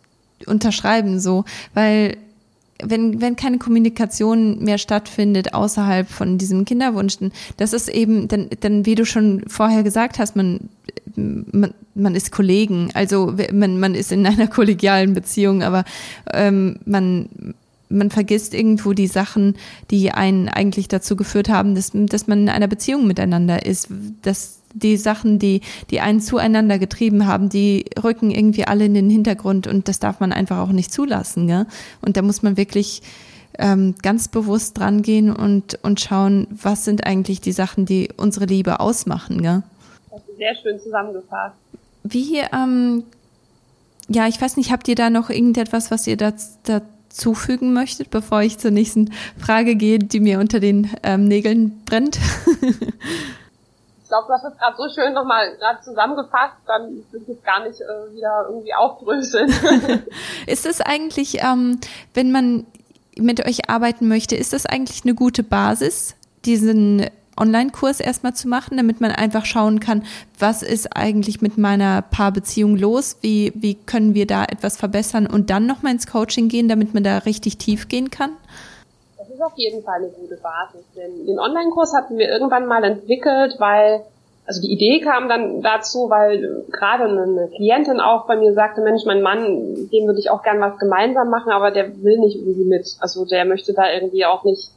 unterschreiben, so, weil wenn, wenn keine Kommunikation mehr stattfindet außerhalb von diesem Kinderwunsch, das ist eben, dann, dann wie du schon vorher gesagt hast, man, man, man ist Kollegen, also man, man ist in einer kollegialen Beziehung, aber ähm, man, man vergisst irgendwo die Sachen, die einen eigentlich dazu geführt haben, dass, dass man in einer Beziehung miteinander ist, dass die Sachen, die, die einen zueinander getrieben haben, die rücken irgendwie alle in den Hintergrund und das darf man einfach auch nicht zulassen. Gell? Und da muss man wirklich ähm, ganz bewusst dran gehen und, und schauen, was sind eigentlich die Sachen, die unsere Liebe ausmachen. Gell? Sehr schön zusammengefasst. Wie, ähm, ja, ich weiß nicht, habt ihr da noch irgendetwas, was ihr dazu fügen möchtet, bevor ich zur nächsten Frage gehe, die mir unter den ähm, Nägeln brennt? ich glaube, du hast das gerade so schön nochmal gerade zusammengefasst, dann will ich es gar nicht äh, wieder irgendwie aufdröseln. ist es eigentlich, ähm, wenn man mit euch arbeiten möchte, ist das eigentlich eine gute Basis, diesen Online-Kurs erstmal zu machen, damit man einfach schauen kann, was ist eigentlich mit meiner Paarbeziehung los, wie, wie können wir da etwas verbessern und dann nochmal ins Coaching gehen, damit man da richtig tief gehen kann? Das ist auf jeden Fall eine gute Basis. Den, den Online-Kurs hatten wir irgendwann mal entwickelt, weil also die Idee kam dann dazu, weil gerade eine Klientin auch bei mir sagte, Mensch, mein Mann, dem würde ich auch gern was gemeinsam machen, aber der will nicht irgendwie mit. Also der möchte da irgendwie auch nicht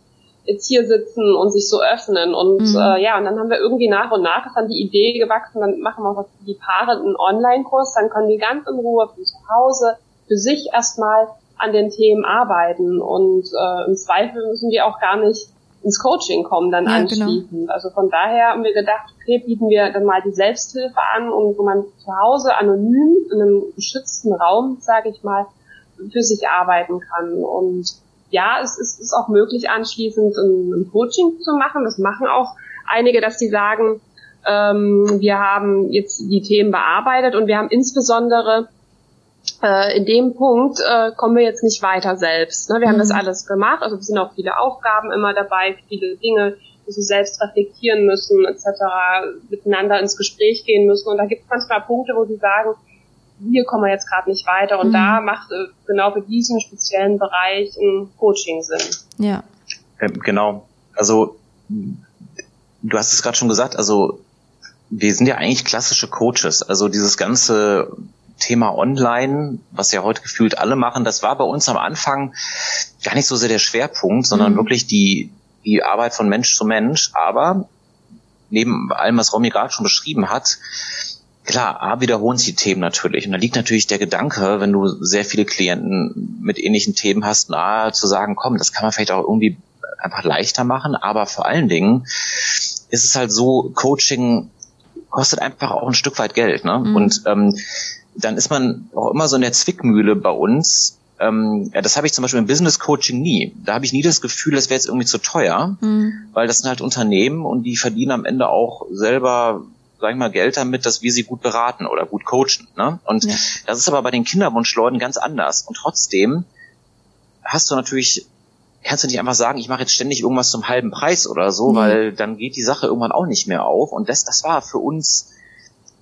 jetzt hier sitzen und sich so öffnen. Und mhm. äh, ja, und dann haben wir irgendwie nach und nach ist dann die Idee gewachsen, dann machen wir was für die Paare einen Online-Kurs, dann können die ganz in Ruhe von zu Hause für sich erstmal an den Themen arbeiten. Und äh, im Zweifel müssen die auch gar nicht ins Coaching kommen dann ja, genau. anschließend. Genau. Also von daher haben wir gedacht, okay, bieten wir dann mal die Selbsthilfe an und wo man zu Hause anonym in einem geschützten Raum, sage ich mal, für sich arbeiten kann. Und ja, es ist, ist auch möglich anschließend ein, ein Coaching zu machen. Das machen auch einige, dass sie sagen, ähm, wir haben jetzt die Themen bearbeitet und wir haben insbesondere äh, in dem Punkt äh, kommen wir jetzt nicht weiter selbst. Ne? Wir mhm. haben das mhm. alles gemacht, also es sind auch viele Aufgaben immer dabei, viele Dinge, die sie selbst reflektieren müssen, etc., miteinander ins Gespräch gehen müssen. Und da gibt es manchmal Punkte, wo sie sagen, hier kommen wir jetzt gerade nicht weiter. Und mhm. da macht äh, genau für diesen speziellen Bereich ein Coaching Sinn. Ja. Ähm, genau. Also du hast es gerade schon gesagt, also wir sind ja eigentlich klassische Coaches. Also dieses ganze Thema Online, was ja heute gefühlt alle machen, das war bei uns am Anfang gar nicht so sehr der Schwerpunkt, sondern mhm. wirklich die, die Arbeit von Mensch zu Mensch. Aber neben allem, was Romy gerade schon beschrieben hat, klar, A, wiederholen sich die Themen natürlich. Und da liegt natürlich der Gedanke, wenn du sehr viele Klienten mit ähnlichen Themen hast, na, zu sagen, komm, das kann man vielleicht auch irgendwie einfach leichter machen. Aber vor allen Dingen ist es halt so, Coaching kostet einfach auch ein Stück weit Geld. Ne? Mhm. Und ähm, dann ist man auch immer so in der Zwickmühle bei uns. Ähm, ja, das habe ich zum Beispiel im Business Coaching nie. Da habe ich nie das Gefühl, das wäre jetzt irgendwie zu teuer, mhm. weil das sind halt Unternehmen und die verdienen am Ende auch selber sag ich mal, Geld damit, dass wir sie gut beraten oder gut coachen. Ne? Und ja. das ist aber bei den Kinderwunschleuten ganz anders. Und trotzdem hast du natürlich, kannst du nicht einfach sagen, ich mache jetzt ständig irgendwas zum halben Preis oder so, mhm. weil dann geht die Sache irgendwann auch nicht mehr auf. Und das, das war für uns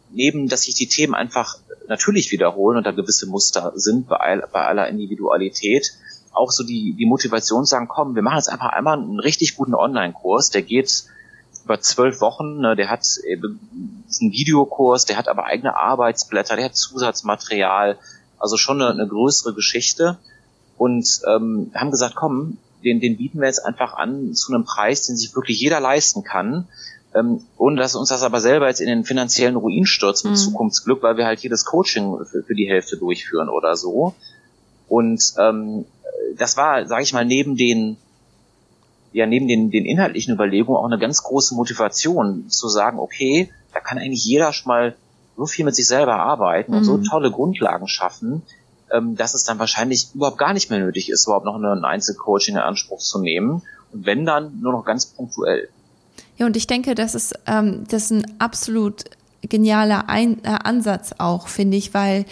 neben, dass sich die Themen einfach natürlich wiederholen und da gewisse Muster sind bei, all, bei aller Individualität, auch so die, die Motivation sagen, komm, wir machen jetzt einfach einmal einen richtig guten Online-Kurs, der geht über zwölf Wochen, ne, der hat äh, ist ein Videokurs, der hat aber eigene Arbeitsblätter, der hat Zusatzmaterial, also schon eine, eine größere Geschichte und ähm, haben gesagt, komm, den, den bieten wir jetzt einfach an zu einem Preis, den sich wirklich jeder leisten kann ähm, ohne dass uns das aber selber jetzt in den finanziellen Ruin stürzt mit mhm. Zukunftsglück, weil wir halt jedes Coaching für, für, die Hälfte durchführen oder so. Und ähm, das war, sage ich mal, neben den ja neben den, den inhaltlichen Überlegungen auch eine ganz große Motivation zu sagen, okay, da kann eigentlich jeder schon mal so viel mit sich selber arbeiten mhm. und so mhm. tolle Grundlagen schaffen, ähm, dass es dann wahrscheinlich überhaupt gar nicht mehr nötig ist, überhaupt noch ein Einzelcoaching in Anspruch zu nehmen. Und wenn dann nur noch ganz punktuell. Ja, und ich denke, das ist, ähm, das ist ein absolut genialer Ein äh, Ansatz auch, finde ich, weil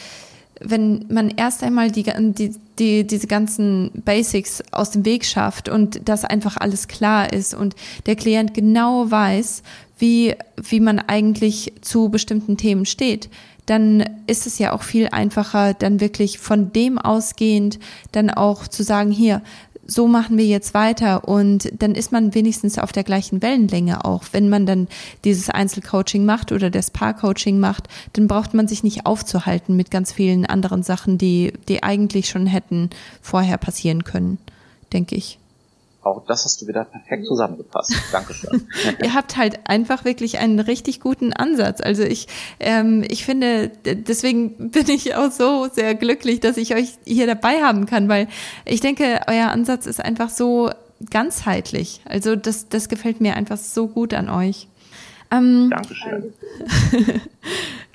wenn man erst einmal die, die, die, diese ganzen Basics aus dem Weg schafft und das einfach alles klar ist und der Klient genau weiß, wie, wie man eigentlich zu bestimmten Themen steht, dann ist es ja auch viel einfacher, dann wirklich von dem ausgehend dann auch zu sagen, hier, so machen wir jetzt weiter und dann ist man wenigstens auf der gleichen Wellenlänge auch. Wenn man dann dieses Einzelcoaching macht oder das Paarcoaching macht, dann braucht man sich nicht aufzuhalten mit ganz vielen anderen Sachen, die, die eigentlich schon hätten vorher passieren können, denke ich. Auch das hast du wieder perfekt zusammengefasst. Dankeschön. Ihr habt halt einfach wirklich einen richtig guten Ansatz. Also ich, ähm, ich finde, deswegen bin ich auch so sehr glücklich, dass ich euch hier dabei haben kann, weil ich denke, euer Ansatz ist einfach so ganzheitlich. Also das, das gefällt mir einfach so gut an euch. Ähm, Dankeschön.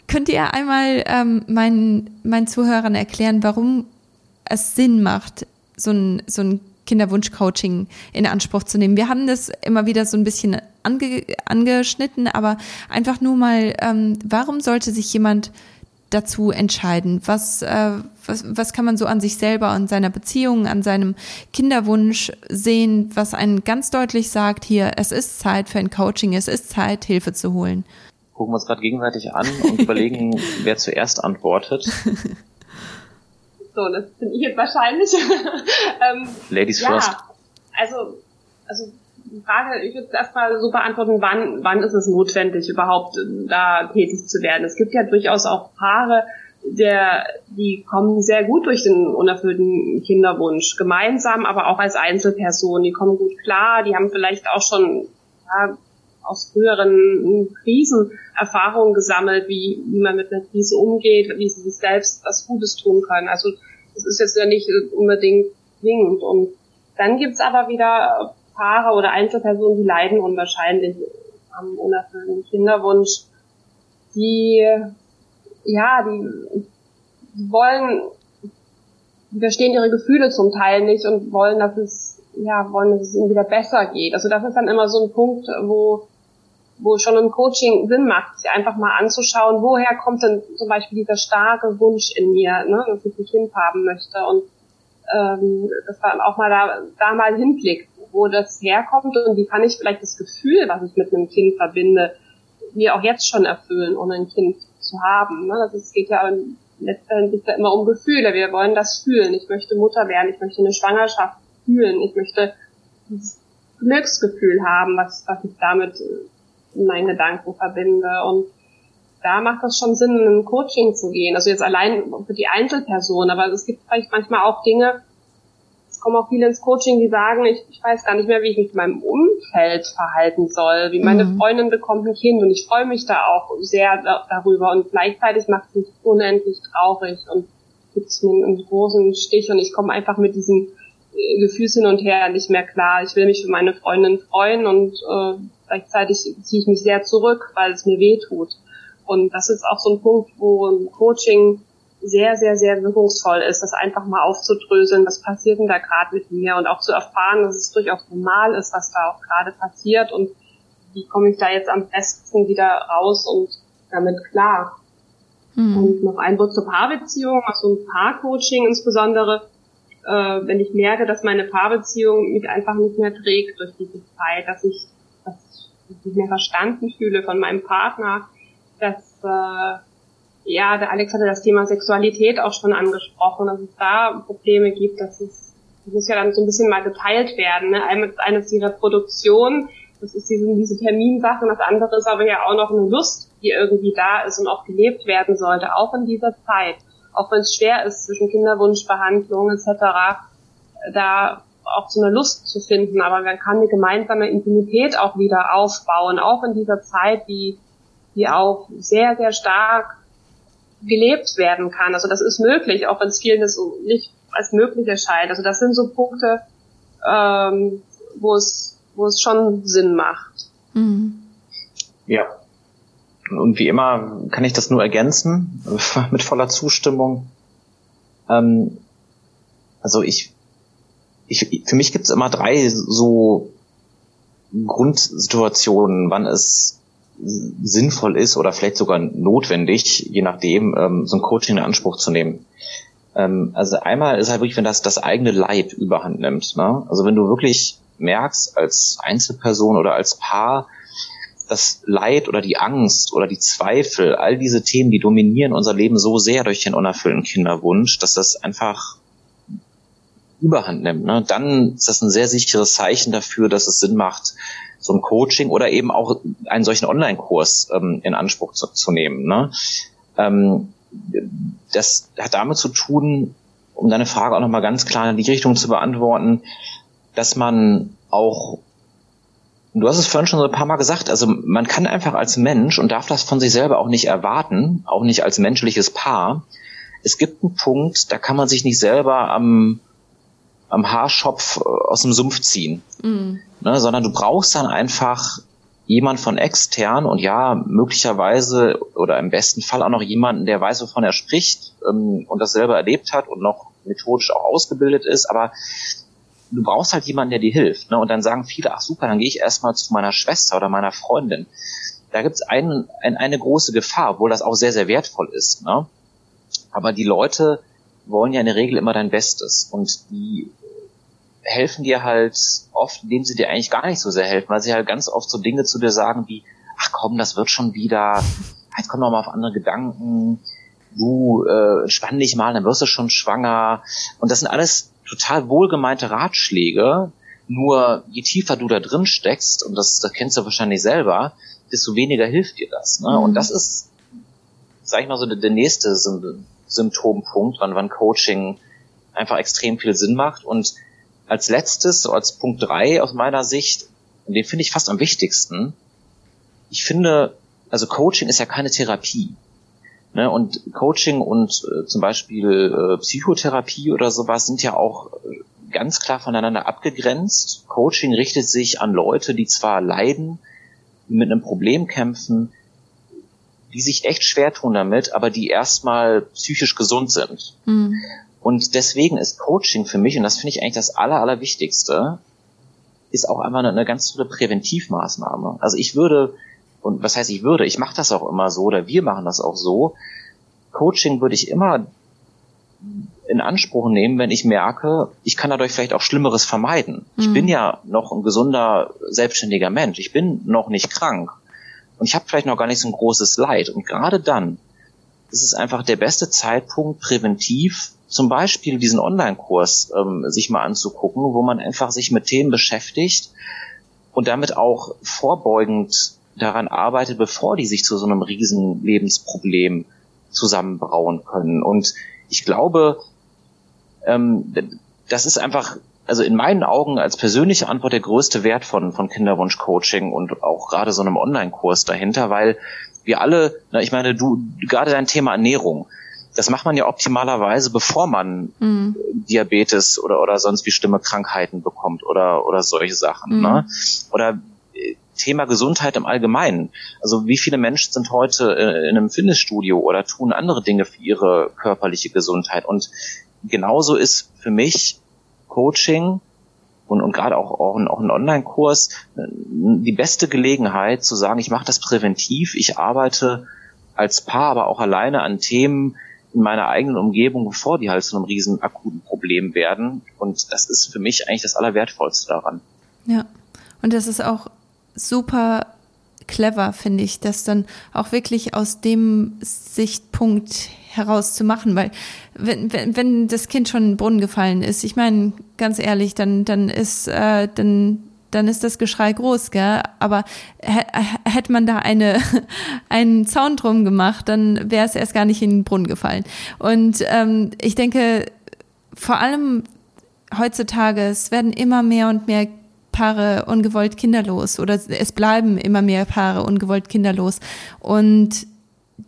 könnt ihr einmal ähm, meinen, meinen Zuhörern erklären, warum es Sinn macht, so ein, so ein Kinderwunschcoaching in Anspruch zu nehmen. Wir haben das immer wieder so ein bisschen ange, angeschnitten, aber einfach nur mal, ähm, warum sollte sich jemand dazu entscheiden? Was, äh, was, was kann man so an sich selber, an seiner Beziehung, an seinem Kinderwunsch sehen, was einen ganz deutlich sagt, hier, es ist Zeit für ein Coaching, es ist Zeit, Hilfe zu holen? Gucken wir uns gerade gegenseitig an und überlegen, wer zuerst antwortet. So, das bin ich jetzt wahrscheinlich. ähm, Ladies ja, first. Also, also die Frage, ich würde erstmal so beantworten, wann, wann ist es notwendig, überhaupt äh, da tätig zu werden? Es gibt ja durchaus auch Paare, der, die kommen sehr gut durch den unerfüllten Kinderwunsch, gemeinsam, aber auch als Einzelperson. Die kommen gut klar, die haben vielleicht auch schon ja, aus früheren Krisen Erfahrungen gesammelt, wie, wie man mit einer Krise umgeht, wie sie sich selbst was Gutes tun können. Also das ist jetzt ja nicht unbedingt zwingend. Und dann gibt's aber wieder Paare oder Einzelpersonen, die leiden unwahrscheinlich am unerfüllten Kinderwunsch, die ja, die, die wollen, die verstehen ihre Gefühle zum Teil nicht und wollen, dass es ja, wollen, dass es ihnen wieder besser geht. Also das ist dann immer so ein Punkt, wo wo schon ein Coaching Sinn macht, sich einfach mal anzuschauen, woher kommt denn zum Beispiel dieser starke Wunsch in mir, ne, dass ich ein Kind haben möchte und ähm, dass man auch mal da, da mal hinblickt, wo das herkommt und wie kann ich vielleicht das Gefühl, was ich mit einem Kind verbinde, mir auch jetzt schon erfüllen, ohne ein Kind zu haben. Ne? Das ist, geht ja letztendlich ja immer um Gefühle. Wir wollen das fühlen. Ich möchte Mutter werden, ich möchte eine Schwangerschaft fühlen, ich möchte dieses Glücksgefühl haben, was, was ich damit in meinen Gedanken verbinde. Und da macht das schon Sinn, in ein Coaching zu gehen. Also jetzt allein für die Einzelperson, aber es gibt vielleicht manchmal auch Dinge, es kommen auch viele ins Coaching, die sagen, ich, ich weiß gar nicht mehr, wie ich mich in meinem Umfeld verhalten soll, wie meine mhm. Freundin bekommt ein Kind und ich freue mich da auch sehr da, darüber und gleichzeitig macht es mich unendlich traurig und gibt es mir einen großen Stich und ich komme einfach mit diesem Gefühls hin und her nicht mehr klar. Ich will mich für meine Freundin freuen und äh, gleichzeitig ziehe ich mich sehr zurück, weil es mir weh tut. Und das ist auch so ein Punkt, wo ein Coaching sehr, sehr, sehr wirkungsvoll ist, das einfach mal aufzudröseln, was passiert denn da gerade mit mir und auch zu erfahren, dass es durchaus normal ist, was da auch gerade passiert und wie komme ich da jetzt am besten wieder raus und damit klar. Mhm. Und noch ein Wort zur Paarbeziehung, also ein Paarcoaching insbesondere, äh, wenn ich merke, dass meine Paarbeziehung mich einfach nicht mehr trägt durch diese Zeit, dass ich, dass ich nicht mehr verstanden fühle von meinem Partner, dass äh, ja, der Alex hatte das Thema Sexualität auch schon angesprochen, dass es da Probleme gibt, dass es, das muss ja dann so ein bisschen mal geteilt werden. Ne? Eine ist die Reproduktion, das ist diese, diese Terminsache, das andere ist aber ja auch noch eine Lust, die irgendwie da ist und auch gelebt werden sollte, auch in dieser Zeit. Auch wenn es schwer ist zwischen Kinderwunschbehandlung etc., da auch so eine Lust zu finden, aber man kann eine gemeinsame Intimität auch wieder aufbauen, auch in dieser Zeit, die, die auch sehr, sehr stark gelebt werden kann. Also das ist möglich, auch wenn es vielen das nicht als möglich erscheint. Also das sind so Punkte, ähm, wo es wo es schon Sinn macht. Mhm. Ja. Und wie immer kann ich das nur ergänzen mit voller Zustimmung. Ähm, also ich, ich, für mich gibt es immer drei so Grundsituationen, wann es sinnvoll ist oder vielleicht sogar notwendig, je nachdem, ähm, so ein Coaching in Anspruch zu nehmen. Ähm, also einmal ist halt wirklich, wenn das das eigene Leid überhand nimmt. Ne? Also wenn du wirklich merkst als Einzelperson oder als Paar, das Leid oder die Angst oder die Zweifel, all diese Themen, die dominieren unser Leben so sehr durch den unerfüllten Kinderwunsch, dass das einfach überhand nimmt. Ne? Dann ist das ein sehr sicheres Zeichen dafür, dass es Sinn macht, so ein Coaching oder eben auch einen solchen Online-Kurs ähm, in Anspruch zu, zu nehmen. Ne? Ähm, das hat damit zu tun, um deine Frage auch nochmal ganz klar in die Richtung zu beantworten, dass man auch, du hast es vorhin schon so ein paar Mal gesagt, also man kann einfach als Mensch und darf das von sich selber auch nicht erwarten, auch nicht als menschliches Paar. Es gibt einen Punkt, da kann man sich nicht selber am am Haarschopf äh, aus dem Sumpf ziehen, mhm. ne, sondern du brauchst dann einfach jemand von extern und ja, möglicherweise oder im besten Fall auch noch jemanden, der weiß, wovon er spricht ähm, und das selber erlebt hat und noch methodisch auch ausgebildet ist, aber du brauchst halt jemanden, der dir hilft. Ne? Und dann sagen viele, ach super, dann gehe ich erstmal zu meiner Schwester oder meiner Freundin. Da gibt es ein, ein, eine große Gefahr, obwohl das auch sehr, sehr wertvoll ist. Ne? Aber die Leute wollen ja in der Regel immer dein Bestes und die helfen dir halt oft, indem sie dir eigentlich gar nicht so sehr helfen, weil sie halt ganz oft so Dinge zu dir sagen wie, ach komm, das wird schon wieder, jetzt komm doch mal auf andere Gedanken, du äh, entspann dich mal, dann wirst du schon schwanger. Und das sind alles total wohlgemeinte Ratschläge, nur je tiefer du da drin steckst, und das, das kennst du wahrscheinlich selber, desto weniger hilft dir das. Ne? Mhm. Und das ist, sag ich mal so, der, nächste Symptompunkt, wann, wann Coaching einfach extrem viel Sinn macht. Und als letztes, so als Punkt drei aus meiner Sicht, und den finde ich fast am wichtigsten, ich finde, also Coaching ist ja keine Therapie. Ne? Und Coaching und äh, zum Beispiel äh, Psychotherapie oder sowas sind ja auch äh, ganz klar voneinander abgegrenzt. Coaching richtet sich an Leute, die zwar leiden, die mit einem Problem kämpfen, die sich echt schwer tun damit, aber die erstmal psychisch gesund sind. Mhm. Und deswegen ist Coaching für mich, und das finde ich eigentlich das Aller, Allerwichtigste, ist auch einmal eine, eine ganz tolle Präventivmaßnahme. Also ich würde, und was heißt ich würde, ich mache das auch immer so, oder wir machen das auch so, Coaching würde ich immer in Anspruch nehmen, wenn ich merke, ich kann dadurch vielleicht auch Schlimmeres vermeiden. Mhm. Ich bin ja noch ein gesunder, selbstständiger Mensch. Ich bin noch nicht krank. Und ich habe vielleicht noch gar nicht so ein großes Leid. Und gerade dann ist es einfach der beste Zeitpunkt, präventiv zum Beispiel diesen Online-Kurs ähm, sich mal anzugucken, wo man einfach sich mit Themen beschäftigt und damit auch vorbeugend daran arbeitet, bevor die sich zu so einem riesen Lebensproblem zusammenbrauen können. Und ich glaube, ähm, das ist einfach, also in meinen Augen als persönliche Antwort der größte Wert von, von Kinderwunsch-Coaching und auch gerade so einem Online-Kurs dahinter, weil wir alle, na, ich meine, du, gerade dein Thema Ernährung, das macht man ja optimalerweise, bevor man mhm. Diabetes oder, oder sonst wie schlimme Krankheiten bekommt oder, oder solche Sachen. Mhm. Ne? Oder Thema Gesundheit im Allgemeinen. Also wie viele Menschen sind heute in einem Fitnessstudio oder tun andere Dinge für ihre körperliche Gesundheit? Und genauso ist für mich Coaching und, und gerade auch, auch ein, auch ein Online-Kurs die beste Gelegenheit zu sagen, ich mache das präventiv, ich arbeite als Paar, aber auch alleine an Themen in meiner eigenen Umgebung, bevor die halt zu einem riesen akuten Problem werden. Und das ist für mich eigentlich das Allerwertvollste daran. Ja, und das ist auch super clever, finde ich, das dann auch wirklich aus dem Sichtpunkt heraus zu machen, weil wenn, wenn, wenn das Kind schon in den Brunnen gefallen ist, ich meine, ganz ehrlich, dann, dann ist, äh, dann, dann ist das Geschrei groß, gell? Aber hätte man da eine, einen Zaun drum gemacht, dann wäre es erst gar nicht in den Brunnen gefallen. Und ähm, ich denke, vor allem heutzutage, es werden immer mehr und mehr Paare ungewollt kinderlos oder es bleiben immer mehr Paare ungewollt kinderlos. Und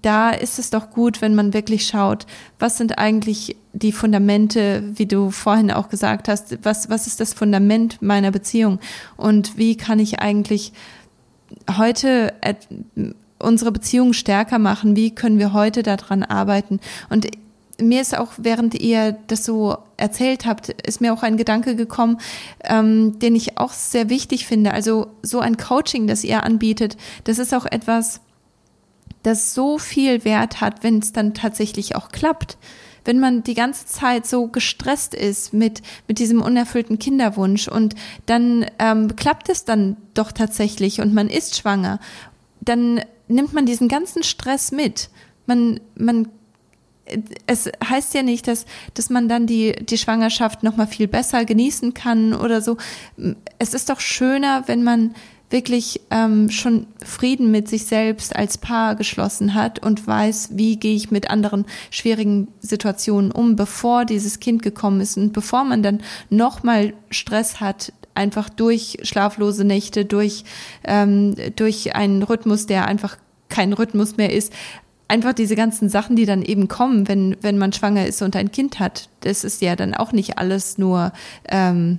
da ist es doch gut, wenn man wirklich schaut, was sind eigentlich die Fundamente, wie du vorhin auch gesagt hast, was, was ist das Fundament meiner Beziehung und wie kann ich eigentlich heute unsere Beziehung stärker machen, wie können wir heute daran arbeiten. Und mir ist auch, während ihr das so erzählt habt, ist mir auch ein Gedanke gekommen, ähm, den ich auch sehr wichtig finde. Also so ein Coaching, das ihr anbietet, das ist auch etwas, das so viel Wert hat, wenn es dann tatsächlich auch klappt. Wenn man die ganze Zeit so gestresst ist mit, mit diesem unerfüllten Kinderwunsch und dann ähm, klappt es dann doch tatsächlich und man ist schwanger, dann nimmt man diesen ganzen Stress mit. Man, man es heißt ja nicht, dass, dass man dann die, die Schwangerschaft noch mal viel besser genießen kann oder so. Es ist doch schöner, wenn man wirklich ähm, schon Frieden mit sich selbst als Paar geschlossen hat und weiß, wie gehe ich mit anderen schwierigen Situationen um, bevor dieses Kind gekommen ist und bevor man dann noch mal Stress hat, einfach durch schlaflose Nächte, durch ähm, durch einen Rhythmus, der einfach kein Rhythmus mehr ist, einfach diese ganzen Sachen, die dann eben kommen, wenn, wenn man schwanger ist und ein Kind hat, das ist ja dann auch nicht alles nur, ähm,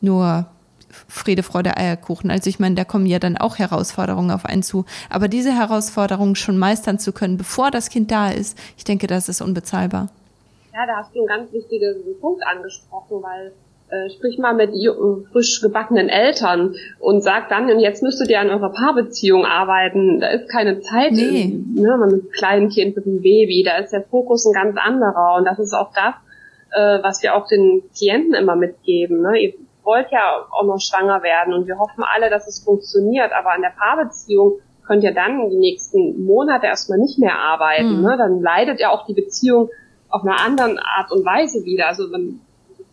nur Friede, Freude, Eierkuchen. Also ich meine, da kommen ja dann auch Herausforderungen auf einen zu. Aber diese Herausforderungen schon meistern zu können, bevor das Kind da ist, ich denke, das ist unbezahlbar. Ja, da hast du einen ganz wichtigen Punkt angesprochen, weil äh, sprich mal mit frisch gebackenen Eltern und sagt dann, und jetzt müsstet ihr an eurer Paarbeziehung arbeiten. Da ist keine Zeit nee. ne, mit einem kleinen Kind, mit einem Baby. Da ist der Fokus ein ganz anderer. Und das ist auch das, äh, was wir auch den Klienten immer mitgeben. Ne? Ihr wollt ja auch noch schwanger werden und wir hoffen alle, dass es funktioniert. Aber an der Paarbeziehung könnt ihr dann die nächsten Monate erstmal nicht mehr arbeiten. Mhm. Ne? Dann leidet ja auch die Beziehung auf einer anderen Art und Weise wieder. Also wenn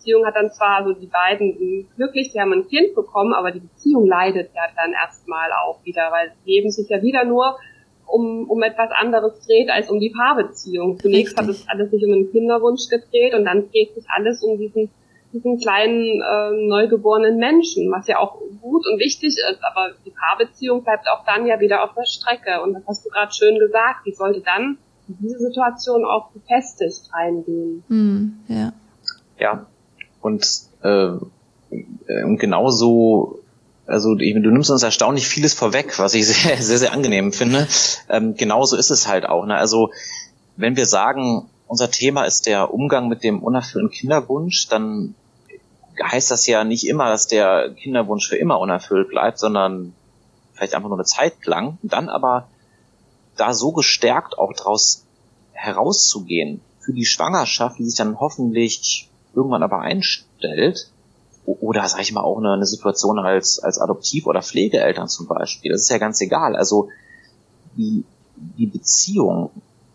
Beziehung hat dann zwar, also die beiden glücklich, die haben ein Kind bekommen, aber die Beziehung leidet ja dann erstmal auch wieder, weil Leben sich ja wieder nur um, um etwas anderes dreht als um die Paarbeziehung. Zunächst Richtig. hat es alles sich um einen Kinderwunsch gedreht und dann dreht sich alles um diesen diesen kleinen äh, neugeborenen Menschen, was ja auch gut und wichtig ist, aber die Paarbeziehung bleibt auch dann ja wieder auf der Strecke. Und das hast du gerade schön gesagt, die sollte dann in diese Situation auch gefestigt reingehen. Mm, ja. Ja, und, äh, und genauso, also du nimmst uns erstaunlich vieles vorweg, was ich sehr, sehr, sehr angenehm finde. Ähm, genauso ist es halt auch. Ne? Also wenn wir sagen, unser Thema ist der Umgang mit dem unerfüllten Kinderwunsch, dann heißt das ja nicht immer, dass der Kinderwunsch für immer unerfüllt bleibt, sondern vielleicht einfach nur eine Zeit lang. Dann aber da so gestärkt auch draus herauszugehen für die Schwangerschaft, die sich dann hoffentlich irgendwann aber einstellt, oder sag ich mal auch eine, eine Situation als, als Adoptiv- oder Pflegeeltern zum Beispiel, das ist ja ganz egal. Also die, die Beziehung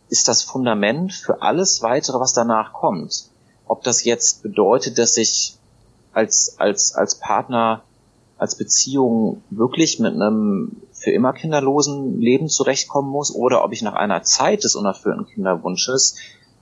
ist das Fundament für alles weitere, was danach kommt. Ob das jetzt bedeutet, dass ich als, als, als Partner, als Beziehung wirklich mit einem für immer kinderlosen Leben zurechtkommen muss oder ob ich nach einer Zeit des unerfüllten Kinderwunsches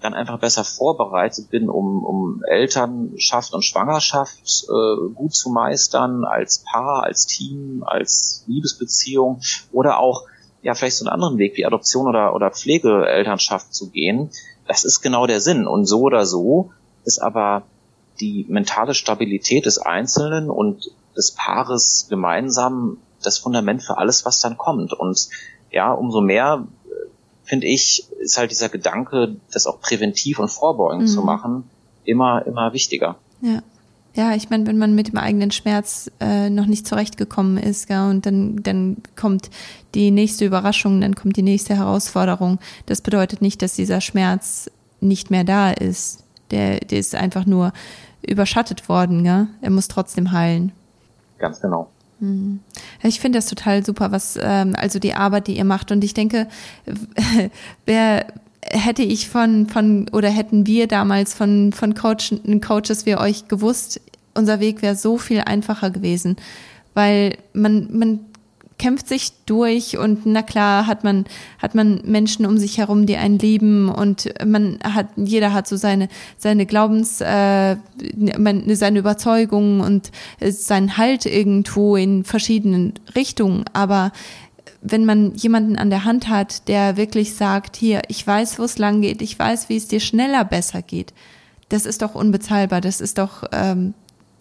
dann einfach besser vorbereitet bin, um, um Elternschaft und Schwangerschaft äh, gut zu meistern, als Paar, als Team, als Liebesbeziehung oder auch ja vielleicht so einen anderen Weg wie Adoption oder, oder Pflegeelternschaft zu gehen. Das ist genau der Sinn. Und so oder so ist aber die mentale Stabilität des Einzelnen und des Paares gemeinsam das Fundament für alles, was dann kommt. Und ja, umso mehr finde ich, ist halt dieser Gedanke, das auch präventiv und vorbeugend mhm. zu machen, immer, immer wichtiger. Ja. Ja, ich meine, wenn man mit dem eigenen Schmerz äh, noch nicht zurechtgekommen ist, gell, und dann, dann kommt die nächste Überraschung, dann kommt die nächste Herausforderung. Das bedeutet nicht, dass dieser Schmerz nicht mehr da ist. Der, der ist einfach nur überschattet worden, gell? Er muss trotzdem heilen. Ganz genau. Mhm. Ich finde das total super, was ähm, also die Arbeit, die ihr macht. Und ich denke, wer hätte ich von von oder hätten wir damals von von Coach, Coaches wie euch gewusst, unser Weg wäre so viel einfacher gewesen, weil man man kämpft sich durch und na klar hat man hat man Menschen um sich herum, die einen lieben und man hat jeder hat so seine seine Glaubens äh, seine Überzeugungen und seinen Halt irgendwo in verschiedenen Richtungen, aber wenn man jemanden an der Hand hat, der wirklich sagt, hier, ich weiß, wo es lang geht, ich weiß, wie es dir schneller besser geht, das ist doch unbezahlbar, das ist doch ähm,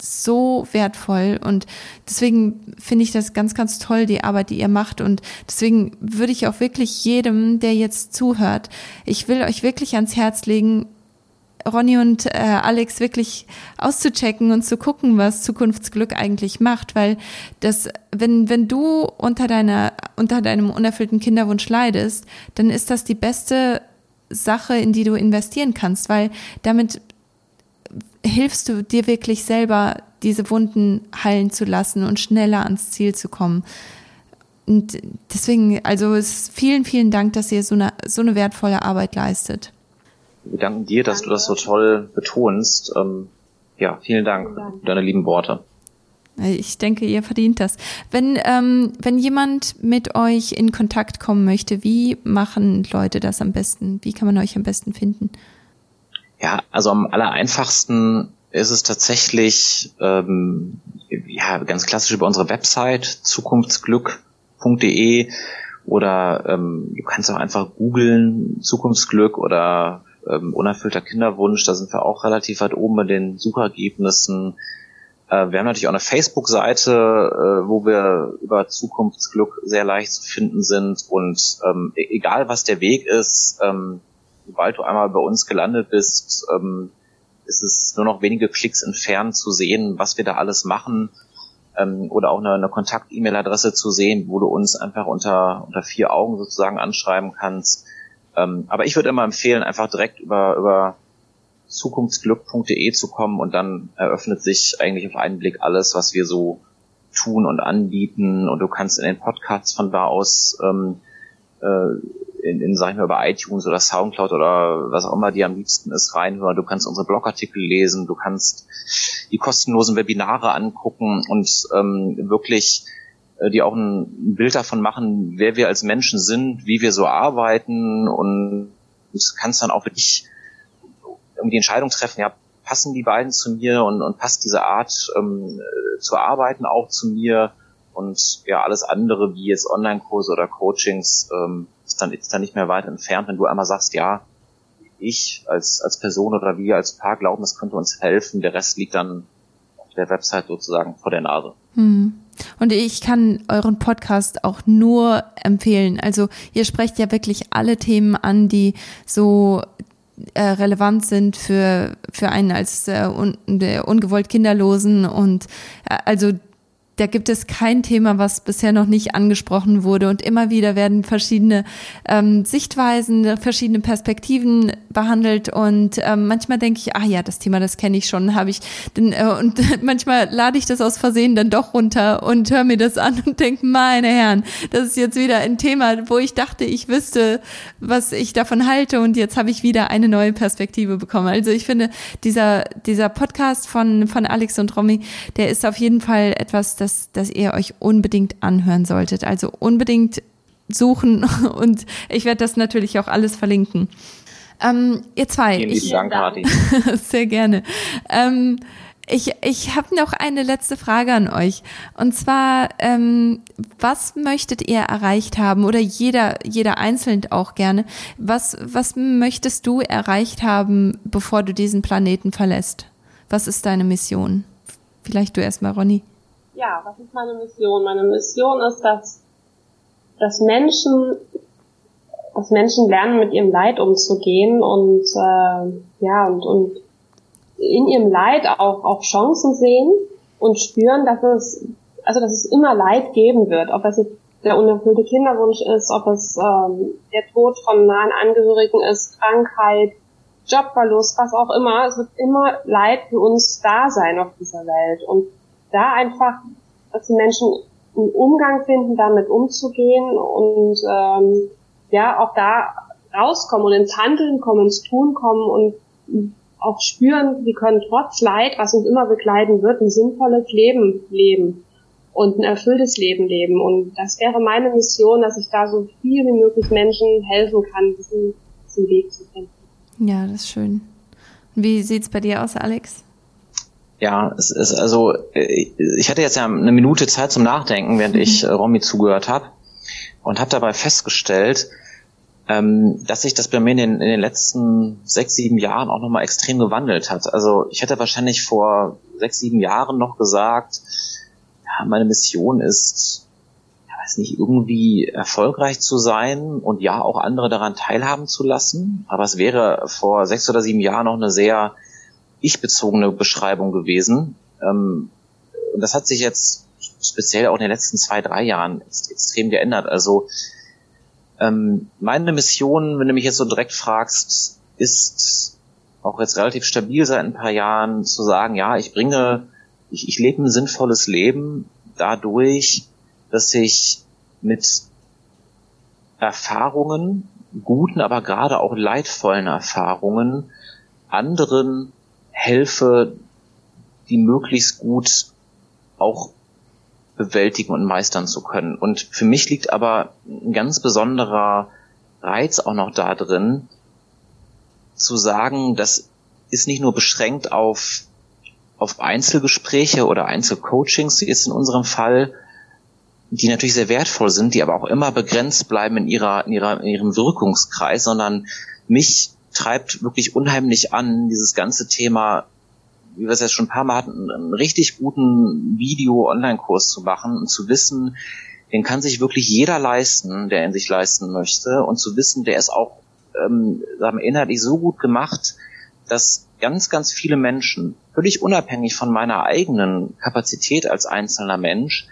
so wertvoll und deswegen finde ich das ganz, ganz toll, die Arbeit, die ihr macht und deswegen würde ich auch wirklich jedem, der jetzt zuhört, ich will euch wirklich ans Herz legen, Ronny und äh, Alex wirklich auszuchecken und zu gucken, was Zukunftsglück eigentlich macht, weil das, wenn, wenn du unter deiner, unter deinem unerfüllten Kinderwunsch leidest, dann ist das die beste Sache, in die du investieren kannst, weil damit hilfst du dir wirklich selber, diese Wunden heilen zu lassen und schneller ans Ziel zu kommen. Und deswegen, also es vielen, vielen Dank, dass ihr so eine, so eine wertvolle Arbeit leistet. Wir danken dir, dass Danke. du das so toll betonst. Ähm, ja, vielen Dank für deine lieben Worte. Ich denke, ihr verdient das. Wenn, ähm, wenn jemand mit euch in Kontakt kommen möchte, wie machen Leute das am besten? Wie kann man euch am besten finden? Ja, also am aller einfachsten ist es tatsächlich ähm, ja ganz klassisch über unsere Website zukunftsglück.de oder ähm, du kannst auch einfach googeln Zukunftsglück oder ähm, unerfüllter Kinderwunsch. Da sind wir auch relativ weit oben bei den Suchergebnissen. Äh, wir haben natürlich auch eine Facebook-Seite, äh, wo wir über Zukunftsglück sehr leicht zu finden sind und ähm, e-, egal was der Weg ist. Ähm, sobald du einmal bei uns gelandet bist, ähm, ist es nur noch wenige Klicks entfernt zu sehen, was wir da alles machen ähm, oder auch eine, eine Kontakt-E-Mail-Adresse zu sehen, wo du uns einfach unter, unter vier Augen sozusagen anschreiben kannst. Ähm, aber ich würde immer empfehlen, einfach direkt über, über zukunftsglück.de zu kommen und dann eröffnet sich eigentlich auf einen Blick alles, was wir so tun und anbieten und du kannst in den Podcasts von da aus ähm, äh, in, in sag ich mal, über iTunes oder Soundcloud oder was auch immer dir am liebsten ist, reinhören. Du kannst unsere Blogartikel lesen, du kannst die kostenlosen Webinare angucken und ähm, wirklich äh, die auch ein Bild davon machen, wer wir als Menschen sind, wie wir so arbeiten und du kannst dann auch wirklich irgendwie die Entscheidung treffen, ja, passen die beiden zu mir und, und passt diese Art ähm, zu arbeiten auch zu mir und ja, alles andere wie jetzt Online-Kurse oder Coachings ähm, ist dann, ist dann nicht mehr weit entfernt, wenn du einmal sagst, ja, ich als, als Person oder wir als Paar glauben, das könnte uns helfen, der Rest liegt dann auf der Website sozusagen vor der Nase. Hm. Und ich kann euren Podcast auch nur empfehlen. Also ihr sprecht ja wirklich alle Themen an, die so äh, relevant sind für, für einen als äh, un, ungewollt Kinderlosen und äh, also da gibt es kein Thema, was bisher noch nicht angesprochen wurde. Und immer wieder werden verschiedene ähm, Sichtweisen, verschiedene Perspektiven behandelt. Und ähm, manchmal denke ich, ah ja, das Thema, das kenne ich schon, habe ich. Denn, äh, und manchmal lade ich das aus Versehen dann doch runter und höre mir das an und denke, meine Herren, das ist jetzt wieder ein Thema, wo ich dachte, ich wüsste, was ich davon halte. Und jetzt habe ich wieder eine neue Perspektive bekommen. Also ich finde, dieser, dieser Podcast von, von Alex und Romy, der ist auf jeden Fall etwas, das, das ihr euch unbedingt anhören solltet. Also unbedingt suchen und ich werde das natürlich auch alles verlinken. Ähm, ihr zwei. Vielen ich, Dank, Hardy. sehr gerne. Ähm, ich ich habe noch eine letzte Frage an euch. Und zwar, ähm, was möchtet ihr erreicht haben oder jeder, jeder einzeln auch gerne? Was, was möchtest du erreicht haben, bevor du diesen Planeten verlässt? Was ist deine Mission? Vielleicht du erstmal, Ronny ja, was ist meine Mission? Meine Mission ist, dass, dass Menschen, dass Menschen lernen, mit ihrem Leid umzugehen und äh, ja und, und in ihrem Leid auch, auch Chancen sehen und spüren, dass es also dass es immer Leid geben wird, ob es jetzt der unerfüllte Kinderwunsch ist, ob es ähm, der Tod von nahen Angehörigen ist, Krankheit, Jobverlust, was auch immer. Es wird immer Leid für uns da sein auf dieser Welt und da einfach, dass die Menschen einen Umgang finden, damit umzugehen und ähm, ja auch da rauskommen und ins Handeln kommen, ins Tun kommen und auch spüren, wir können trotz Leid, was uns immer begleiten wird, ein sinnvolles Leben leben und ein erfülltes Leben leben. Und das wäre meine Mission, dass ich da so viel wie möglich Menschen helfen kann, diesen, diesen Weg zu finden. Ja, das ist schön. Wie sieht's bei dir aus, Alex? Ja, es ist also, äh, ich hatte jetzt ja eine Minute Zeit zum Nachdenken, während ich äh, Romy zugehört habe und habe dabei festgestellt, ähm, dass sich das bei mir in den, in den letzten sechs, sieben Jahren auch nochmal extrem gewandelt hat. Also ich hätte wahrscheinlich vor sechs, sieben Jahren noch gesagt, ja, meine Mission ist, ja, weiß nicht, irgendwie erfolgreich zu sein und ja, auch andere daran teilhaben zu lassen. Aber es wäre vor sechs oder sieben Jahren noch eine sehr ich-bezogene Beschreibung gewesen. Ähm, und das hat sich jetzt speziell auch in den letzten zwei, drei Jahren extrem geändert. Also ähm, meine Mission, wenn du mich jetzt so direkt fragst, ist auch jetzt relativ stabil seit ein paar Jahren zu sagen, ja, ich bringe, ich, ich lebe ein sinnvolles Leben dadurch, dass ich mit Erfahrungen, guten, aber gerade auch leidvollen Erfahrungen, anderen helfe, die möglichst gut auch bewältigen und meistern zu können. Und für mich liegt aber ein ganz besonderer Reiz auch noch da drin, zu sagen, das ist nicht nur beschränkt auf, auf Einzelgespräche oder Einzelcoachings, ist in unserem Fall, die natürlich sehr wertvoll sind, die aber auch immer begrenzt bleiben in ihrer, in ihrer, in ihrem Wirkungskreis, sondern mich treibt wirklich unheimlich an, dieses ganze Thema, wie wir es jetzt schon ein paar Mal hatten, einen richtig guten Video-Online-Kurs zu machen und zu wissen, den kann sich wirklich jeder leisten, der ihn sich leisten möchte. Und zu wissen, der ist auch ähm, inhaltlich so gut gemacht, dass ganz, ganz viele Menschen, völlig unabhängig von meiner eigenen Kapazität als einzelner Mensch,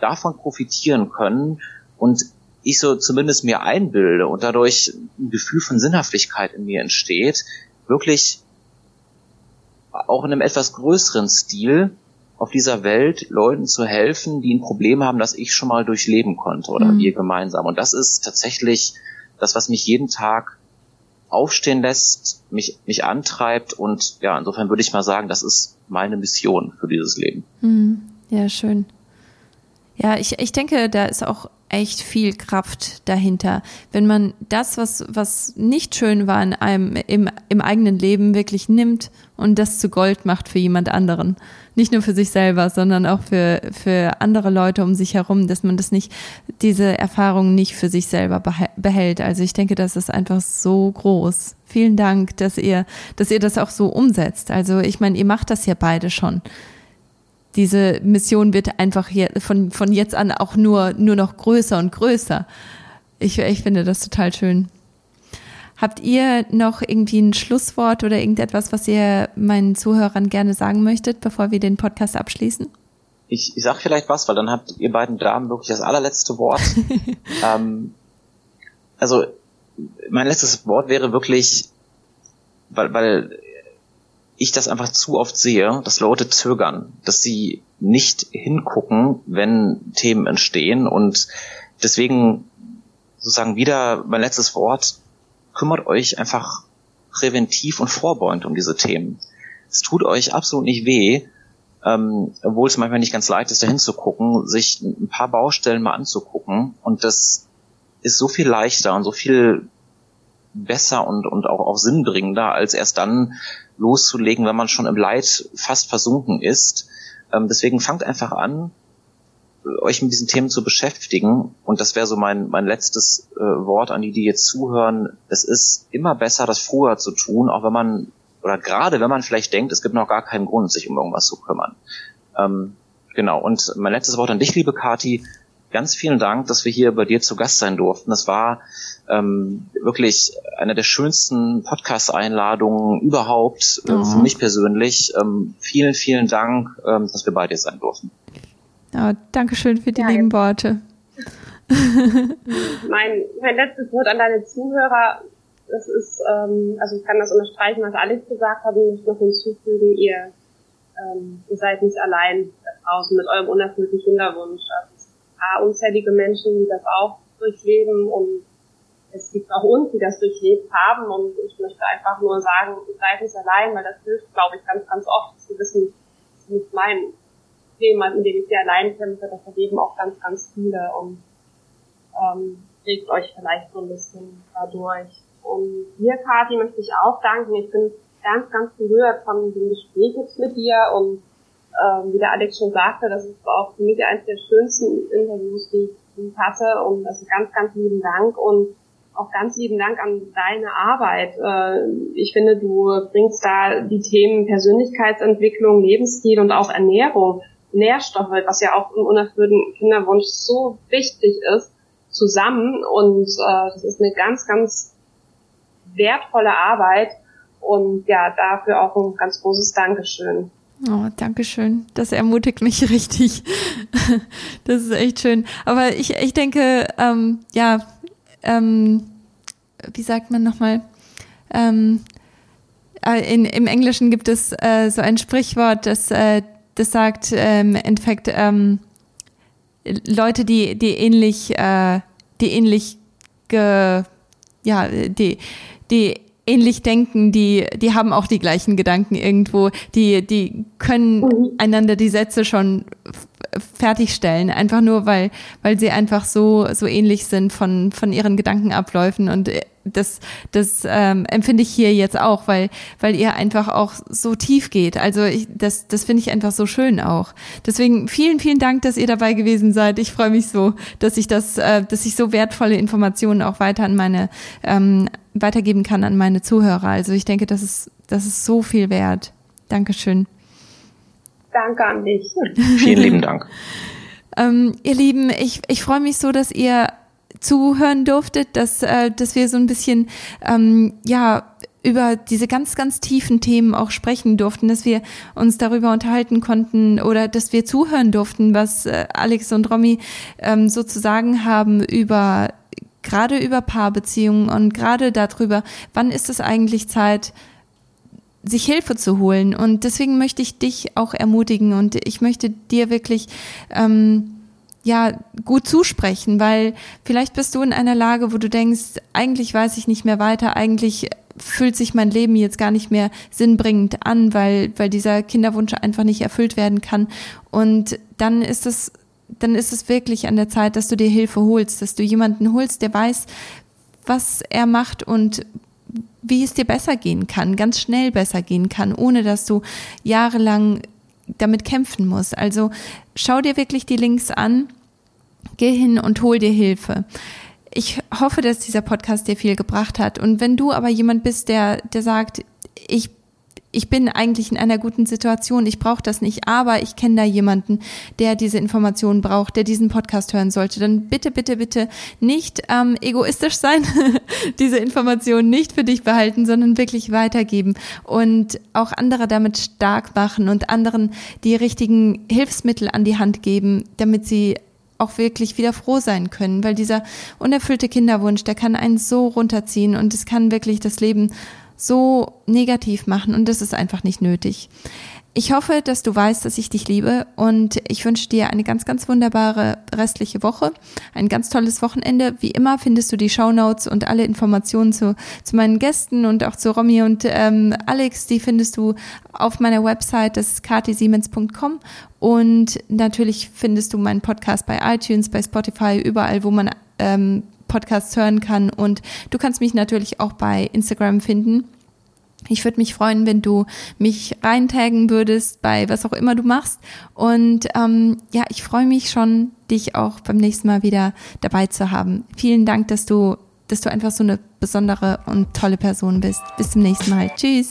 davon profitieren können und ich so zumindest mir einbilde und dadurch ein Gefühl von Sinnhaftigkeit in mir entsteht, wirklich auch in einem etwas größeren Stil auf dieser Welt Leuten zu helfen, die ein Problem haben, das ich schon mal durchleben konnte oder mhm. wir gemeinsam. Und das ist tatsächlich das, was mich jeden Tag aufstehen lässt, mich, mich antreibt und ja, insofern würde ich mal sagen, das ist meine Mission für dieses Leben. Mhm. Ja, schön. Ja, ich, ich denke, da ist auch echt viel Kraft dahinter. Wenn man das, was, was nicht schön war in einem, im, im eigenen Leben wirklich nimmt und das zu Gold macht für jemand anderen. Nicht nur für sich selber, sondern auch für, für andere Leute um sich herum, dass man das nicht, diese Erfahrung nicht für sich selber behält. Also ich denke, das ist einfach so groß. Vielen Dank, dass ihr, dass ihr das auch so umsetzt. Also ich meine, ihr macht das ja beide schon diese Mission wird einfach hier von, von jetzt an auch nur, nur noch größer und größer. Ich, ich finde das total schön. Habt ihr noch irgendwie ein Schlusswort oder irgendetwas, was ihr meinen Zuhörern gerne sagen möchtet, bevor wir den Podcast abschließen? Ich, ich sag vielleicht was, weil dann habt ihr beiden Damen wirklich das allerletzte Wort. ähm, also mein letztes Wort wäre wirklich, weil, weil ich das einfach zu oft sehe, dass Leute zögern, dass sie nicht hingucken, wenn Themen entstehen und deswegen sozusagen wieder mein letztes Wort, kümmert euch einfach präventiv und vorbeugend um diese Themen. Es tut euch absolut nicht weh, ähm, obwohl es manchmal nicht ganz leicht ist, da hinzugucken, sich ein paar Baustellen mal anzugucken und das ist so viel leichter und so viel besser und, und auch, auch sinnbringender, als erst dann loszulegen, wenn man schon im Leid fast versunken ist. Ähm, deswegen fangt einfach an, euch mit diesen Themen zu beschäftigen. Und das wäre so mein, mein letztes äh, Wort an die, die jetzt zuhören. Es ist immer besser, das früher zu tun, auch wenn man, oder gerade wenn man vielleicht denkt, es gibt noch gar keinen Grund, sich um irgendwas zu kümmern. Ähm, genau. Und mein letztes Wort an dich, liebe Kati ganz vielen Dank, dass wir hier bei dir zu Gast sein durften. Das war ähm, wirklich eine der schönsten Podcast-Einladungen überhaupt äh, oh. für mich persönlich. Ähm, vielen, vielen Dank, ähm, dass wir bei dir sein durften. Ja, Dankeschön für die ja, lieben Worte. mein, mein letztes Wort an deine Zuhörer, das ist, ähm, also ich kann das unterstreichen, was Alex gesagt hat, und ich noch hinzufügen, ihr, ähm, ihr seid nicht allein draußen mit eurem unerfüllten Kinderwunsch. Also unzählige Menschen, die das auch durchleben und es gibt auch uns, die das durchlebt haben und ich möchte einfach nur sagen, seid nicht allein, weil das hilft, glaube ich, ganz, ganz oft zu wissen, das ist nicht mein Thema, in dem ich sehr allein kämpfe, das erleben auch ganz, ganz viele und ähm, regt euch vielleicht so ein bisschen dadurch. Und dir, Kathi, möchte ich auch danken. Ich bin ganz, ganz berührt von dem Gespräch jetzt mit dir und ähm, wie der Alex schon sagte, das ist auch für mich eines der schönsten Interviews, die ich hatte. Und also ganz, ganz lieben Dank und auch ganz lieben Dank an deine Arbeit. Äh, ich finde, du bringst da die Themen Persönlichkeitsentwicklung, Lebensstil und auch Ernährung, Nährstoffe, was ja auch im unerfüllten Kinderwunsch so wichtig ist, zusammen. Und äh, das ist eine ganz, ganz wertvolle Arbeit. Und ja, dafür auch ein ganz großes Dankeschön. Oh, danke schön. Das ermutigt mich richtig. Das ist echt schön. Aber ich, ich denke, ähm, ja, ähm, wie sagt man nochmal? Ähm, äh, in, Im Englischen gibt es äh, so ein Sprichwort, das, äh, das sagt ähm, im Endeffekt ähm, Leute, die, die ähnlich, äh, die ähnlich ge, ja, die, die ähnlich denken, die, die haben auch die gleichen Gedanken irgendwo, die, die können mhm. einander die Sätze schon fertigstellen, einfach nur, weil, weil sie einfach so, so ähnlich sind von, von ihren Gedankenabläufen und äh, das, das ähm, empfinde ich hier jetzt auch, weil, weil ihr einfach auch so tief geht. Also ich, das, das finde ich einfach so schön auch. Deswegen vielen, vielen Dank, dass ihr dabei gewesen seid. Ich freue mich so, dass ich das, äh, dass ich so wertvolle Informationen auch weiter an meine ähm, weitergeben kann an meine Zuhörer. Also ich denke, das ist, das ist so viel wert. Dankeschön. Danke an dich. Vielen lieben Dank. ähm, ihr Lieben, ich, ich freue mich so, dass ihr zuhören durftet, dass, äh, dass wir so ein bisschen, ähm, ja, über diese ganz, ganz tiefen Themen auch sprechen durften, dass wir uns darüber unterhalten konnten oder dass wir zuhören durften, was äh, Alex und Romy ähm, sozusagen haben über gerade über Paarbeziehungen und gerade darüber, wann ist es eigentlich Zeit, sich Hilfe zu holen. Und deswegen möchte ich dich auch ermutigen und ich möchte dir wirklich ähm, ja gut zusprechen, weil vielleicht bist du in einer Lage, wo du denkst, eigentlich weiß ich nicht mehr weiter, eigentlich fühlt sich mein Leben jetzt gar nicht mehr sinnbringend an, weil weil dieser Kinderwunsch einfach nicht erfüllt werden kann. Und dann ist es dann ist es wirklich an der Zeit, dass du dir Hilfe holst, dass du jemanden holst, der weiß, was er macht und wie es dir besser gehen kann, ganz schnell besser gehen kann, ohne dass du jahrelang damit kämpfen musst. Also schau dir wirklich die Links an, geh hin und hol dir Hilfe. Ich hoffe, dass dieser Podcast dir viel gebracht hat. Und wenn du aber jemand bist, der, der sagt, ich ich bin eigentlich in einer guten Situation, ich brauche das nicht, aber ich kenne da jemanden, der diese Informationen braucht, der diesen Podcast hören sollte, dann bitte, bitte, bitte nicht ähm, egoistisch sein, diese Informationen nicht für dich behalten, sondern wirklich weitergeben und auch andere damit stark machen und anderen die richtigen Hilfsmittel an die Hand geben, damit sie auch wirklich wieder froh sein können, weil dieser unerfüllte Kinderwunsch, der kann einen so runterziehen und es kann wirklich das Leben so negativ machen und das ist einfach nicht nötig. Ich hoffe, dass du weißt, dass ich dich liebe und ich wünsche dir eine ganz, ganz wunderbare restliche Woche, ein ganz tolles Wochenende. Wie immer findest du die Show Notes und alle Informationen zu, zu meinen Gästen und auch zu Romy und ähm, Alex, die findest du auf meiner Website, das ist katisiemens.com und natürlich findest du meinen Podcast bei iTunes, bei Spotify, überall, wo man ähm, Podcasts hören kann. Und du kannst mich natürlich auch bei Instagram finden. Ich würde mich freuen, wenn du mich reintaggen würdest bei was auch immer du machst. Und ähm, ja, ich freue mich schon, dich auch beim nächsten Mal wieder dabei zu haben. Vielen Dank, dass du, dass du einfach so eine besondere und tolle Person bist. Bis zum nächsten Mal. Tschüss.